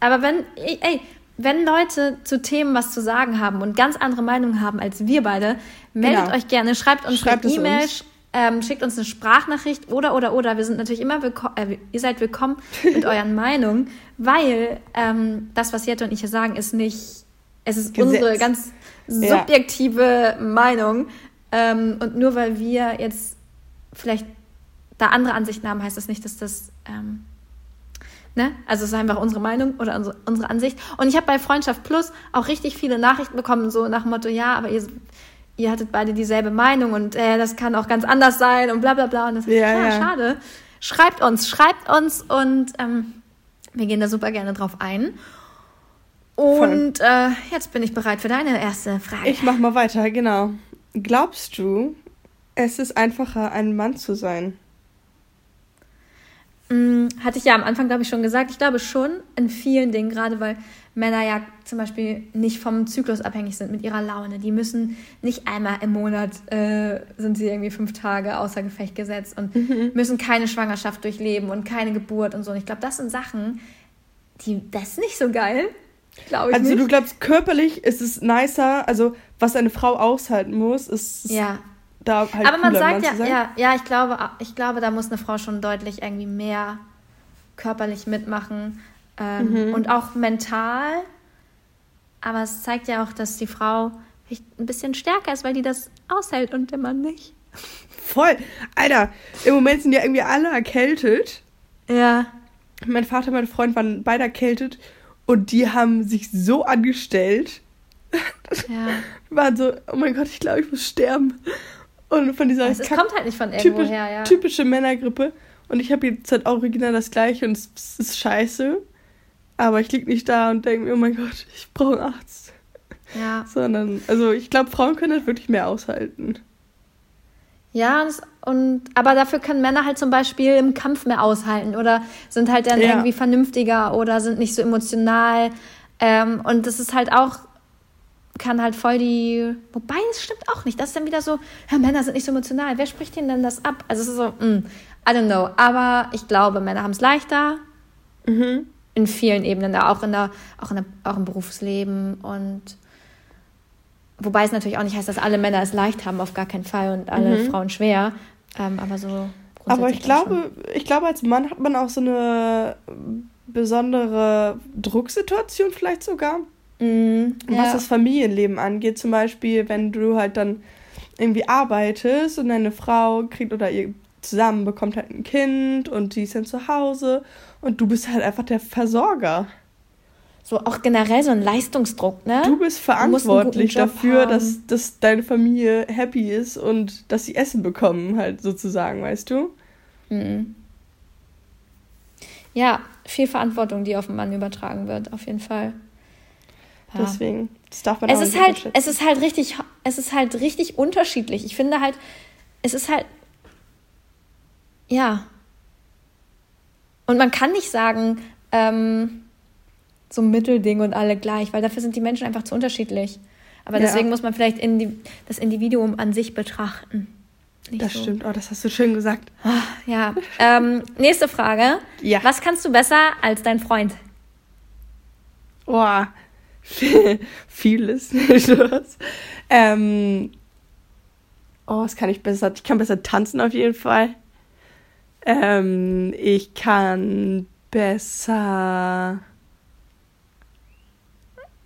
[SPEAKER 1] Aber wenn, ey, wenn Leute zu Themen was zu sagen haben und ganz andere Meinungen haben als wir beide, meldet
[SPEAKER 2] Genau.
[SPEAKER 1] euch gerne, schreibt uns
[SPEAKER 2] Schreibt
[SPEAKER 1] eine E-Mail, ähm, schickt uns eine Sprachnachricht oder, oder, oder. Wir sind natürlich immer willkommen, äh, ihr seid willkommen mit euren Meinungen, weil ähm, das, was Jette und ich hier sagen, ist nicht, es ist
[SPEAKER 2] Gesetz.
[SPEAKER 1] unsere ganz
[SPEAKER 2] Ja.
[SPEAKER 1] subjektive Meinung. Ähm, und nur weil wir jetzt vielleicht da andere Ansichten haben, heißt das nicht, dass das, ähm, ne? Also es ist einfach unsere Meinung oder unsere, unsere Ansicht. Und ich habe bei Freundschaft Plus auch richtig viele Nachrichten bekommen, so nach dem Motto, ja, aber ihr, ihr hattet beide dieselbe Meinung und äh, das kann auch ganz anders sein und bla bla bla. Und das ist
[SPEAKER 2] Ja,
[SPEAKER 1] klar,
[SPEAKER 2] ja.
[SPEAKER 1] schade. Schreibt uns, schreibt uns und ähm, wir gehen da super gerne drauf ein. Und äh, jetzt bin ich bereit für deine erste Frage.
[SPEAKER 2] Ich mach mal weiter, genau. Glaubst du, es ist einfacher, ein Mann zu sein?
[SPEAKER 1] Mm, Hatte ich ja am Anfang, glaube ich, schon gesagt. Ich glaube schon in vielen Dingen, gerade weil Männer ja zum Beispiel nicht vom Zyklus abhängig sind mit ihrer Laune. Die müssen nicht einmal im Monat, äh, sind sie irgendwie fünf Tage außer Gefecht gesetzt und müssen keine Schwangerschaft durchleben und keine Geburt und so. Und ich glaube, das sind Sachen, die, das ist nicht so geil. Glaube ich
[SPEAKER 2] Also
[SPEAKER 1] nicht.
[SPEAKER 2] du glaubst, körperlich ist es nicer, also was eine Frau aushalten muss, ist es
[SPEAKER 1] ja.
[SPEAKER 2] da halt
[SPEAKER 1] Aber man
[SPEAKER 2] cooler,
[SPEAKER 1] sagt ja, ja, ja, ich glaube, ich glaube, da muss eine Frau schon deutlich irgendwie mehr körperlich mitmachen ähm,
[SPEAKER 2] Mhm.
[SPEAKER 1] und auch mental. Aber es zeigt ja auch, dass die Frau ein bisschen stärker ist, weil die das aushält und der Mann nicht.
[SPEAKER 2] Voll. Alter, im Moment sind ja irgendwie alle erkältet.
[SPEAKER 1] Ja.
[SPEAKER 2] Mein Vater und mein Freund waren beide erkältet und die haben sich so angestellt.
[SPEAKER 1] Ja.
[SPEAKER 2] Waren so, oh mein Gott, ich glaube, ich muss sterben. Und von dieser
[SPEAKER 1] Es, es kommt halt nicht von irgendwo
[SPEAKER 2] typisch,
[SPEAKER 1] her, ja.
[SPEAKER 2] typische Männergrippe. Und ich habe jetzt halt original das gleiche und es ist scheiße. Aber ich lieg nicht da und denke mir, oh mein Gott, ich brauche einen Arzt.
[SPEAKER 1] Ja.
[SPEAKER 2] Sondern, also ich glaube, Frauen können das wirklich mehr aushalten.
[SPEAKER 1] Ja, und, es- und aber dafür können Männer halt zum Beispiel im Kampf mehr aushalten oder sind halt dann
[SPEAKER 2] Ja.
[SPEAKER 1] irgendwie vernünftiger oder sind nicht so emotional. Ähm, und das ist halt auch, kann halt voll die. Wobei, es stimmt auch nicht. Das ist dann wieder so, ja, Männer sind nicht so emotional. Wer spricht denen denn das ab? Also es ist so, mm, I don't know. Aber ich glaube, Männer haben es leichter
[SPEAKER 2] Mhm.
[SPEAKER 1] In vielen Ebenen, auch in der, auch in der, auch im Berufsleben und wobei es natürlich auch nicht heißt, dass alle Männer es leicht haben, auf gar keinen Fall und alle
[SPEAKER 2] Mhm.
[SPEAKER 1] Frauen schwer. Ähm, aber so.
[SPEAKER 2] Aber ich glaube, ich glaube, als Mann hat man auch so eine besondere Drucksituation vielleicht sogar.
[SPEAKER 1] schon. Mm,
[SPEAKER 2] was
[SPEAKER 1] ja.
[SPEAKER 2] das Familienleben angeht. Zum Beispiel, wenn du halt dann irgendwie arbeitest und deine Frau kriegt oder ihr zusammen bekommt halt ein Kind und die ist dann zu Hause und du bist halt einfach der Versorger.
[SPEAKER 1] so auch generell so ein Leistungsdruck, ne?
[SPEAKER 2] Du bist verantwortlich
[SPEAKER 1] Job
[SPEAKER 2] dafür,
[SPEAKER 1] haben.
[SPEAKER 2] dass, dass deine Familie happy ist und dass sie Essen bekommen, halt sozusagen, weißt du?
[SPEAKER 1] Mhm. Ja, viel Verantwortung, die auf den Mann übertragen wird, auf jeden Fall. Ja.
[SPEAKER 2] Deswegen, das darf man
[SPEAKER 1] es
[SPEAKER 2] auch
[SPEAKER 1] ist
[SPEAKER 2] nicht
[SPEAKER 1] halt, es ist halt richtig, es ist halt richtig unterschiedlich. Ich finde halt, es ist halt, ja. Und man kann nicht sagen, ähm, so ein Mittelding und alle gleich, weil dafür sind die Menschen einfach zu unterschiedlich. Aber
[SPEAKER 2] Ja.
[SPEAKER 1] deswegen muss man vielleicht indi das Individuum an sich betrachten. Nicht
[SPEAKER 2] Das
[SPEAKER 1] so.
[SPEAKER 2] stimmt, oh, das hast du schön gesagt.
[SPEAKER 1] Ja. Ähm, nächste Frage.
[SPEAKER 2] Ja.
[SPEAKER 1] Was kannst du besser als dein Freund?
[SPEAKER 2] Boah, vieles. Ähm, oh, was kann ich besser? Ich kann besser tanzen auf jeden Fall. Ähm, ich kann besser.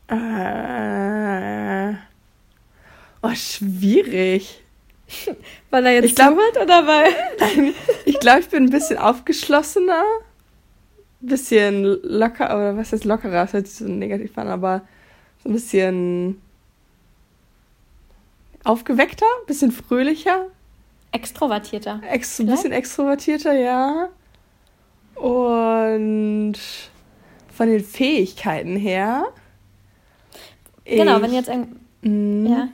[SPEAKER 2] Äh, oh, schwierig.
[SPEAKER 1] Weil er jetzt
[SPEAKER 2] Ich glaub-
[SPEAKER 1] zuhört oder weil?
[SPEAKER 2] Ich glaube, ich bin ein bisschen aufgeschlossener. Ein bisschen locker, oder was heißt lockerer? Das hört sich so negativ an, aber so ein bisschen aufgeweckter, ein bisschen fröhlicher,
[SPEAKER 1] Extrovertierter.
[SPEAKER 2] ex ein bisschen extrovertierter, ja. Und von den Fähigkeiten her.
[SPEAKER 1] Genau, wenn jetzt ein.
[SPEAKER 2] Mm,
[SPEAKER 1] Ja.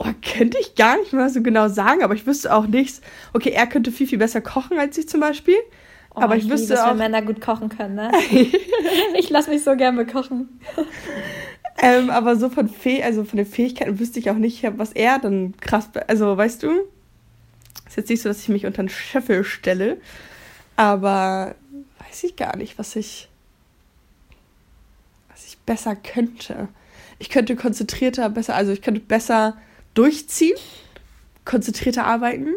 [SPEAKER 2] Oh, könnte ich gar nicht mal so genau sagen, aber ich wüsste auch nichts. Okay, er könnte viel, viel besser kochen als ich zum Beispiel.
[SPEAKER 1] Oh,
[SPEAKER 2] aber ich,
[SPEAKER 1] liebe
[SPEAKER 2] wüsste
[SPEAKER 1] es,
[SPEAKER 2] auch.
[SPEAKER 1] wenn Männer gut kochen können, ne? ich lasse mich so gern bekochen.
[SPEAKER 2] Ähm, aber so von Fäh also von den Fähigkeiten wüsste ich auch nicht, was er dann krass. Also, weißt du, ist jetzt nicht so, dass ich mich unter einen Scheffel stelle, aber weiß ich gar nicht, was ich was ich besser könnte. Ich könnte konzentrierter besser, also ich könnte besser durchziehen, konzentrierter arbeiten,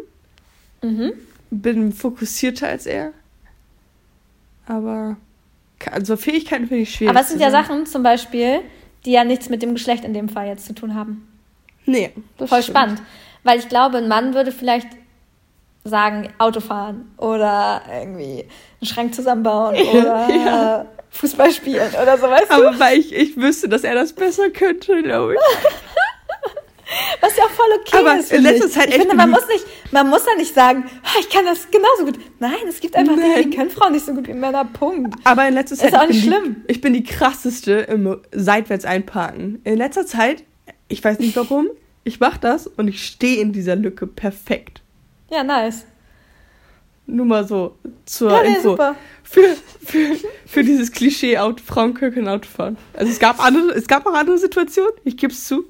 [SPEAKER 1] Mhm.
[SPEAKER 2] bin fokussierter als er. Aber also Fähigkeiten finde ich schwierig.
[SPEAKER 1] Aber es sind ja. Sachen zum Beispiel, die ja nichts mit dem Geschlecht in dem Fall jetzt zu tun haben.
[SPEAKER 2] Nee, das
[SPEAKER 1] Voll
[SPEAKER 2] stimmt.
[SPEAKER 1] spannend. Weil ich glaube, ein Mann würde vielleicht sagen, Autofahren oder irgendwie einen Schrank zusammenbauen oder
[SPEAKER 2] Ja.
[SPEAKER 1] Fußball spielen oder so, weißt du?
[SPEAKER 2] Aber weil ich, ich wüsste, dass er das besser könnte, glaube ich.
[SPEAKER 1] Was ja auch voll okay
[SPEAKER 2] Aber
[SPEAKER 1] ist.
[SPEAKER 2] letzter
[SPEAKER 1] ich.
[SPEAKER 2] Zeit
[SPEAKER 1] ich
[SPEAKER 2] echt
[SPEAKER 1] finde, man muss nicht, man muss ja nicht sagen, "Ah, ich kann das genauso gut. Nein, es gibt einfach Dinge,
[SPEAKER 2] Nein.
[SPEAKER 1] die können Frauen nicht so gut wie Männer. Punkt.
[SPEAKER 2] Aber in letzter Zeit.
[SPEAKER 1] Ist auch
[SPEAKER 2] ich bin
[SPEAKER 1] nicht
[SPEAKER 2] die,
[SPEAKER 1] schlimm.
[SPEAKER 2] Ich bin die krasseste im seitwärts einparken. In letzter Zeit, ich weiß nicht warum, ich mache das und ich stehe in dieser Lücke perfekt.
[SPEAKER 1] Ja, nice.
[SPEAKER 2] Nur mal so zur
[SPEAKER 1] Ja, nee,
[SPEAKER 2] Info.
[SPEAKER 1] super.
[SPEAKER 2] Für, für, für dieses Klischee, Frauen können kein Auto fahren. Also es gab, andere, es gab auch andere Situationen, ich gebe es zu.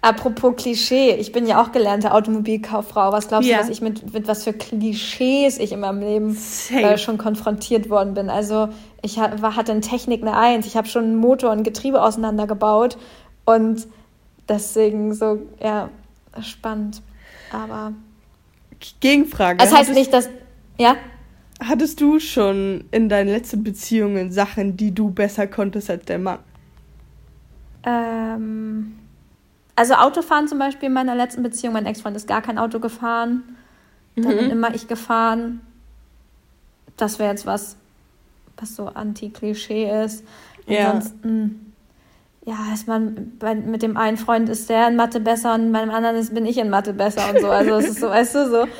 [SPEAKER 1] Apropos Klischee, ich bin ja auch gelernte Automobilkauffrau. Was glaubst
[SPEAKER 2] Ja.
[SPEAKER 1] du, was ich mit, mit was für Klischees ich in meinem Leben äh, schon konfrontiert worden bin? Also ich war, hatte in Technik eine Eins. Ich habe schon einen Motor und Getriebe auseinandergebaut und deswegen so, ja, spannend. Aber
[SPEAKER 2] Gegenfrage.
[SPEAKER 1] das heißt nicht, dass, ja,
[SPEAKER 2] hattest du schon in deinen letzten Beziehungen Sachen, die du besser konntest als der Mann?
[SPEAKER 1] ähm, also Autofahren zum Beispiel in meiner letzten Beziehung, mein Ex-Freund ist gar kein Auto gefahren. Dann bin immer ich gefahren. Das wäre jetzt was, was so anti-Klischee ist.
[SPEAKER 2] Ja.
[SPEAKER 1] Ansonsten, ja, ist man, bei, mit dem einen Freund ist der in Mathe besser und bei dem anderen ist, bin ich in Mathe besser und so. Also es ist so, weißt du, so.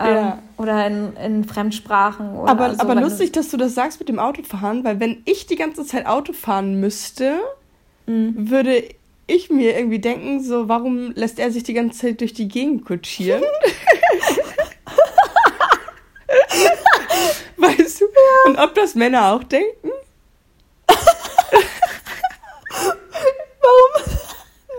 [SPEAKER 1] Ähm,
[SPEAKER 2] Ja.
[SPEAKER 1] Oder in, in Fremdsprachen. Oder
[SPEAKER 2] Aber,
[SPEAKER 1] so,
[SPEAKER 2] aber lustig, dass du das sagst mit dem Autofahren, weil wenn ich die ganze Zeit Auto fahren müsste,
[SPEAKER 1] Mhm.
[SPEAKER 2] würde ich mir irgendwie denken, so, warum lässt er sich die ganze Zeit durch die Gegend kutschieren? weißt du? Und ob das Männer auch denken?
[SPEAKER 1] Warum?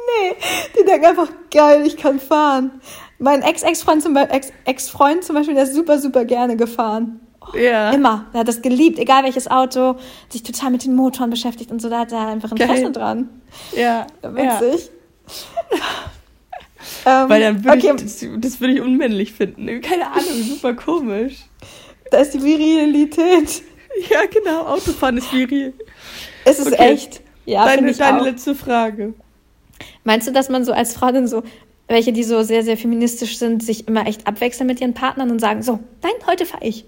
[SPEAKER 1] nee, die denken einfach, geil, ich kann fahren. Mein Ex-Ex-Freund zum, Be- Ex Ex-Freund zum Beispiel, der ist super, super gerne gefahren.
[SPEAKER 2] Ja.
[SPEAKER 1] Immer. Er hat das geliebt, egal welches Auto, sich total mit den Motoren beschäftigt und so, da hat er einfach Interesse
[SPEAKER 2] Geil.
[SPEAKER 1] dran.
[SPEAKER 2] Ja. ja.
[SPEAKER 1] Witzig. ähm,
[SPEAKER 2] Weil dann würde
[SPEAKER 1] okay,
[SPEAKER 2] ich, das, das würde ich unmännlich finden. Keine Ahnung, super komisch.
[SPEAKER 1] da ist die Virilität.
[SPEAKER 2] Ja, genau, Autofahren ist viril.
[SPEAKER 1] Es ist
[SPEAKER 2] Okay.
[SPEAKER 1] echt. Ja,
[SPEAKER 2] deine
[SPEAKER 1] ich
[SPEAKER 2] deine
[SPEAKER 1] auch.
[SPEAKER 2] letzte Frage.
[SPEAKER 1] Meinst du, dass man so als Frau dann so, welche, die so sehr, sehr feministisch sind, sich immer echt abwechseln mit ihren Partnern und sagen, so, nein, heute fahre ich.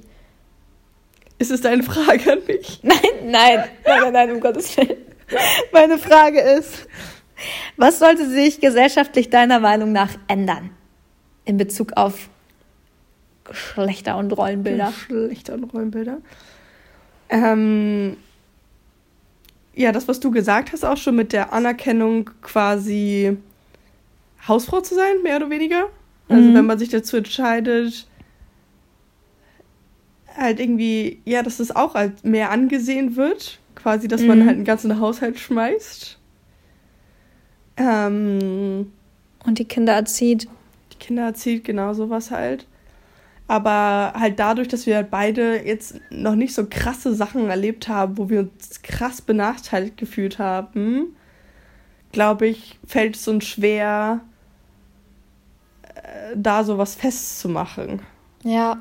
[SPEAKER 2] Ist es deine Frage an mich?
[SPEAKER 1] Nein, nein, nein, nein, um Gottes Willen. Meine Frage ist, was sollte sich gesellschaftlich deiner Meinung nach ändern in Bezug auf Geschlechter und Rollenbilder?
[SPEAKER 2] Schlechter Rollenbilder. Ähm, ja, das, was du gesagt hast, auch schon mit der Anerkennung quasi Hausfrau zu sein, mehr oder weniger. Also
[SPEAKER 1] Mhm.
[SPEAKER 2] wenn man sich dazu entscheidet, halt irgendwie, ja, dass es auch als mehr angesehen wird. Quasi, dass man
[SPEAKER 1] Mhm.
[SPEAKER 2] halt einen ganzen Haushalt schmeißt. Ähm,
[SPEAKER 1] Und die Kinder erzieht.
[SPEAKER 2] die Kinder erzieht, genau sowas halt. Aber halt dadurch, dass wir halt beide jetzt noch nicht so krasse Sachen erlebt haben, wo wir uns krass benachteiligt gefühlt haben, glaube ich, fällt es uns schwer, äh, da sowas festzumachen.
[SPEAKER 1] Ja,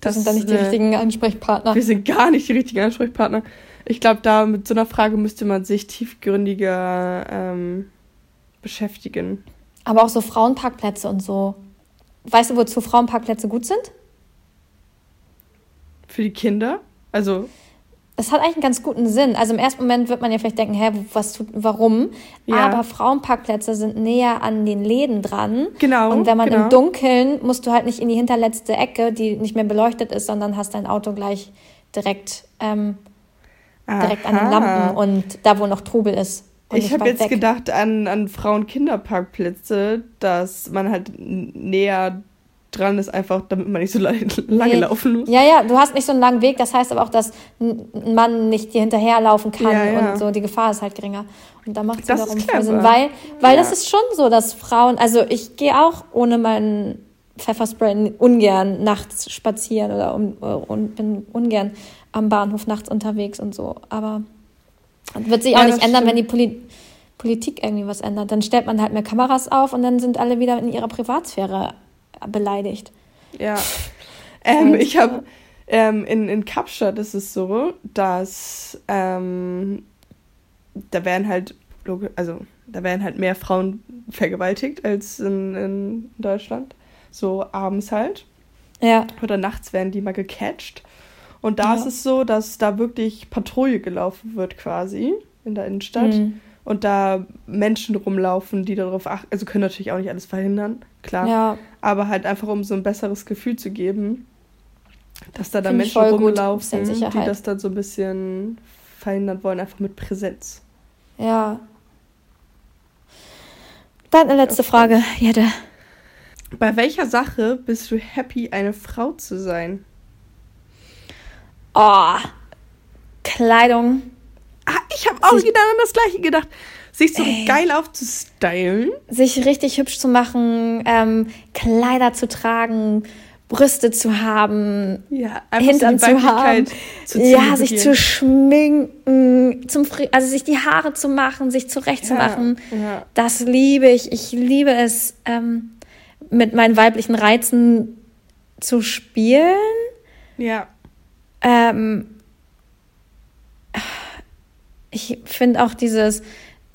[SPEAKER 1] das sind dann nicht die
[SPEAKER 2] äh,
[SPEAKER 1] richtigen Ansprechpartner.
[SPEAKER 2] Wir sind gar nicht die richtigen Ansprechpartner. Ich glaube, da mit so einer Frage müsste man sich tiefgründiger ähm, beschäftigen.
[SPEAKER 1] Aber auch so Frauenparkplätze und so. Weißt du, wozu Frauenparkplätze gut sind?
[SPEAKER 2] Für die Kinder? Also,
[SPEAKER 1] das hat eigentlich einen ganz guten Sinn. Also im ersten Moment wird man ja vielleicht denken, hä, was tut, warum?
[SPEAKER 2] Ja.
[SPEAKER 1] Aber Frauenparkplätze sind näher an den Läden dran.
[SPEAKER 2] Genau,
[SPEAKER 1] Und wenn man
[SPEAKER 2] genau.
[SPEAKER 1] im Dunkeln, musst du halt nicht in die hinterletzte Ecke, die nicht mehr beleuchtet ist, sondern hast dein Auto gleich direkt, ähm, direkt an den. Lampen und da, wo noch Trubel ist.
[SPEAKER 2] Ich habe jetzt
[SPEAKER 1] weg.
[SPEAKER 2] gedacht an, an Frauen-Kinderparkplätze, dass man halt näher dran ist, einfach damit man nicht so lange
[SPEAKER 1] Nee.
[SPEAKER 2] laufen muss.
[SPEAKER 1] Ja, ja, du hast nicht so einen langen Weg, das heißt aber auch, dass ein Mann nicht dir hinterherlaufen kann
[SPEAKER 2] Ja, ja.
[SPEAKER 1] und so, die Gefahr ist halt geringer. Und da macht es wiederum. Sinn, weil, weil
[SPEAKER 2] Ja.
[SPEAKER 1] das ist schon so, dass Frauen, also ich gehe auch ohne meinen Pfefferspray ungern nachts spazieren oder um, und bin ungern am Bahnhof nachts unterwegs und so, aber wird sich auch nicht ändern, wenn
[SPEAKER 2] stimmt.
[SPEAKER 1] die Poli Politik irgendwie was ändert. Dann stellt man halt mehr Kameras auf und dann sind alle wieder in ihrer Privatsphäre beleidigt.
[SPEAKER 2] Ja. Ähm, ich habe ähm, in, in Kapstadt ist es so, dass ähm, da werden halt, also da werden halt mehr Frauen vergewaltigt als in, in Deutschland. So abends halt.
[SPEAKER 1] Ja.
[SPEAKER 2] Oder nachts werden die mal gecatcht. Und da
[SPEAKER 1] Ja.
[SPEAKER 2] ist es so, dass da wirklich Patrouille gelaufen wird quasi in der Innenstadt.
[SPEAKER 1] Mhm.
[SPEAKER 2] Und da Menschen rumlaufen, die darauf achten, also können natürlich auch nicht alles verhindern, klar.
[SPEAKER 1] Ja,
[SPEAKER 2] Aber halt einfach, um so ein besseres Gefühl zu geben, dass da dann
[SPEAKER 1] ich
[SPEAKER 2] Menschen rumlaufen, die das dann so ein bisschen verhindern wollen, einfach mit Präsenz.
[SPEAKER 1] ja. Dann eine letzte Frage, Jette.
[SPEAKER 2] Bei welcher Sache bist du happy, eine Frau zu sein?
[SPEAKER 1] Oh, Kleidung.
[SPEAKER 2] Auch wieder an das gleiche gedacht. Sich so
[SPEAKER 1] Ey.
[SPEAKER 2] geil aufzustylen.
[SPEAKER 1] sich richtig hübsch zu machen, ähm, Kleider zu tragen, Brüste zu haben,
[SPEAKER 2] Ja,
[SPEAKER 1] Hintern
[SPEAKER 2] so
[SPEAKER 1] zu haben.
[SPEAKER 2] Zu
[SPEAKER 1] ja, sich zu schminken, zum Fri also sich die Haare zu machen, sich zurechtzumachen.
[SPEAKER 2] Ja.
[SPEAKER 1] Das liebe ich. Ich liebe es, ähm, mit meinen weiblichen Reizen zu spielen.
[SPEAKER 2] Ja.
[SPEAKER 1] Ähm, ich finde auch dieses,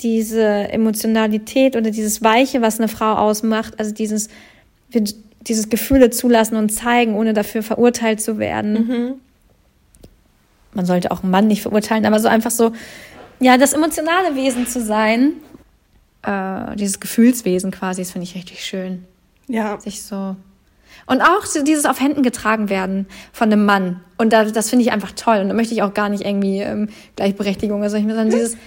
[SPEAKER 1] diese Emotionalität oder dieses Weiche, was eine Frau ausmacht, also dieses, dieses Gefühle zulassen und zeigen, ohne dafür verurteilt zu werden.
[SPEAKER 2] Mhm.
[SPEAKER 1] Man sollte auch einen Mann nicht verurteilen, aber so einfach so, ja, das emotionale Wesen zu sein, äh, dieses Gefühlswesen quasi, das finde ich richtig schön.
[SPEAKER 2] Ja.
[SPEAKER 1] Sich so. Und auch dieses auf Händen getragen werden von einem Mann. Und da, das finde ich einfach toll. Und da möchte ich auch gar nicht irgendwie ähm, Gleichberechtigung oder so, sondern dieses,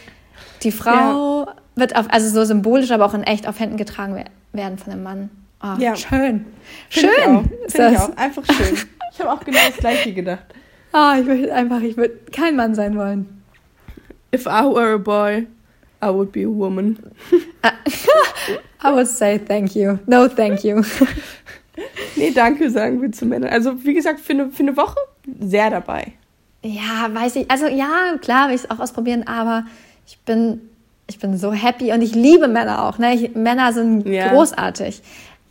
[SPEAKER 1] die Frau wird auf, also so symbolisch, aber auch in echt auf Händen getragen wer- werden von einem Mann. Ah,
[SPEAKER 2] Ja.
[SPEAKER 1] Schön.
[SPEAKER 2] Find ich
[SPEAKER 1] schön.
[SPEAKER 2] auch.
[SPEAKER 1] ist
[SPEAKER 2] Find ich auch. Einfach schön. Ich habe auch genau das gleiche gedacht.
[SPEAKER 1] Ah, ich würde einfach, ich würde kein Mann sein wollen.
[SPEAKER 2] If I were a boy, I would be a woman.
[SPEAKER 1] I would say thank you. No, thank you.
[SPEAKER 2] Nee, danke, sagen wir zu Männern. Also, wie gesagt, für eine, für eine Woche sehr dabei.
[SPEAKER 1] Ja, weiß ich. Also ja, klar, will ich es auch ausprobieren, aber ich bin, ich bin so happy und ich liebe Männer auch. Ne? Ich, Männer sind
[SPEAKER 2] Ja.
[SPEAKER 1] großartig.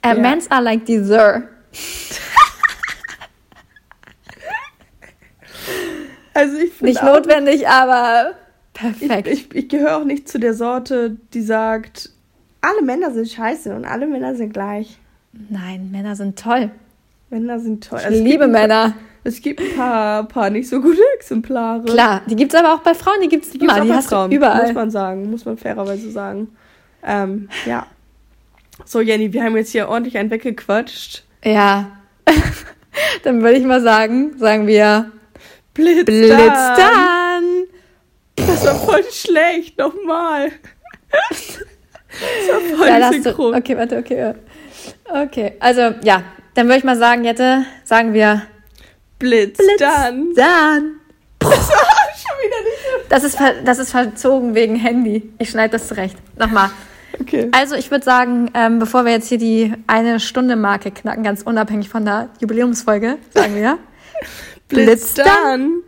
[SPEAKER 1] Äh,
[SPEAKER 2] Ja.
[SPEAKER 1] Mens are like dessert.
[SPEAKER 2] Also, ich finde
[SPEAKER 1] Nicht notwendig, aber
[SPEAKER 2] ich,
[SPEAKER 1] perfekt.
[SPEAKER 2] ich, ich gehöre auch nicht zu der Sorte, die sagt, alle Männer sind scheiße und alle Männer sind gleich.
[SPEAKER 1] Nein, Männer sind toll.
[SPEAKER 2] Männer sind toll.
[SPEAKER 1] Ich
[SPEAKER 2] Also, es
[SPEAKER 1] liebe
[SPEAKER 2] gibt ein
[SPEAKER 1] Männer.
[SPEAKER 2] Es gibt ein paar, paar nicht so gute Exemplare.
[SPEAKER 1] Klar, die gibt's aber auch bei Frauen, die
[SPEAKER 2] Die gibt's
[SPEAKER 1] immer,
[SPEAKER 2] auch
[SPEAKER 1] die
[SPEAKER 2] bei
[SPEAKER 1] hast
[SPEAKER 2] Frauen,
[SPEAKER 1] du überall.
[SPEAKER 2] muss man sagen, muss man fairerweise sagen. Ähm, ja. So, Jenny, wir haben jetzt hier ordentlich einen weggequatscht.
[SPEAKER 1] Ja. Dann würde ich mal sagen, sagen wir
[SPEAKER 2] Blitz,
[SPEAKER 1] Blitz
[SPEAKER 2] dann.
[SPEAKER 1] dann.
[SPEAKER 2] Das war voll schlecht, nochmal. Das war voll
[SPEAKER 1] Ja, das du,
[SPEAKER 2] synchron.
[SPEAKER 1] okay, warte, okay. ja. Okay, also ja, dann würde ich mal sagen, Jette, sagen wir
[SPEAKER 2] Blitz,
[SPEAKER 1] Blitz
[SPEAKER 2] dann.
[SPEAKER 1] dann.
[SPEAKER 2] Das, schon wieder nicht
[SPEAKER 1] das, ist das ist verzogen wegen Handy. Ich schneide das zurecht. Nochmal.
[SPEAKER 2] Okay.
[SPEAKER 1] Also ich würde sagen, ähm, bevor wir jetzt hier die eine Stunde Marke knacken, ganz unabhängig von der Jubiläumsfolge, sagen wir.
[SPEAKER 2] Blitz, Blitz dann. dann.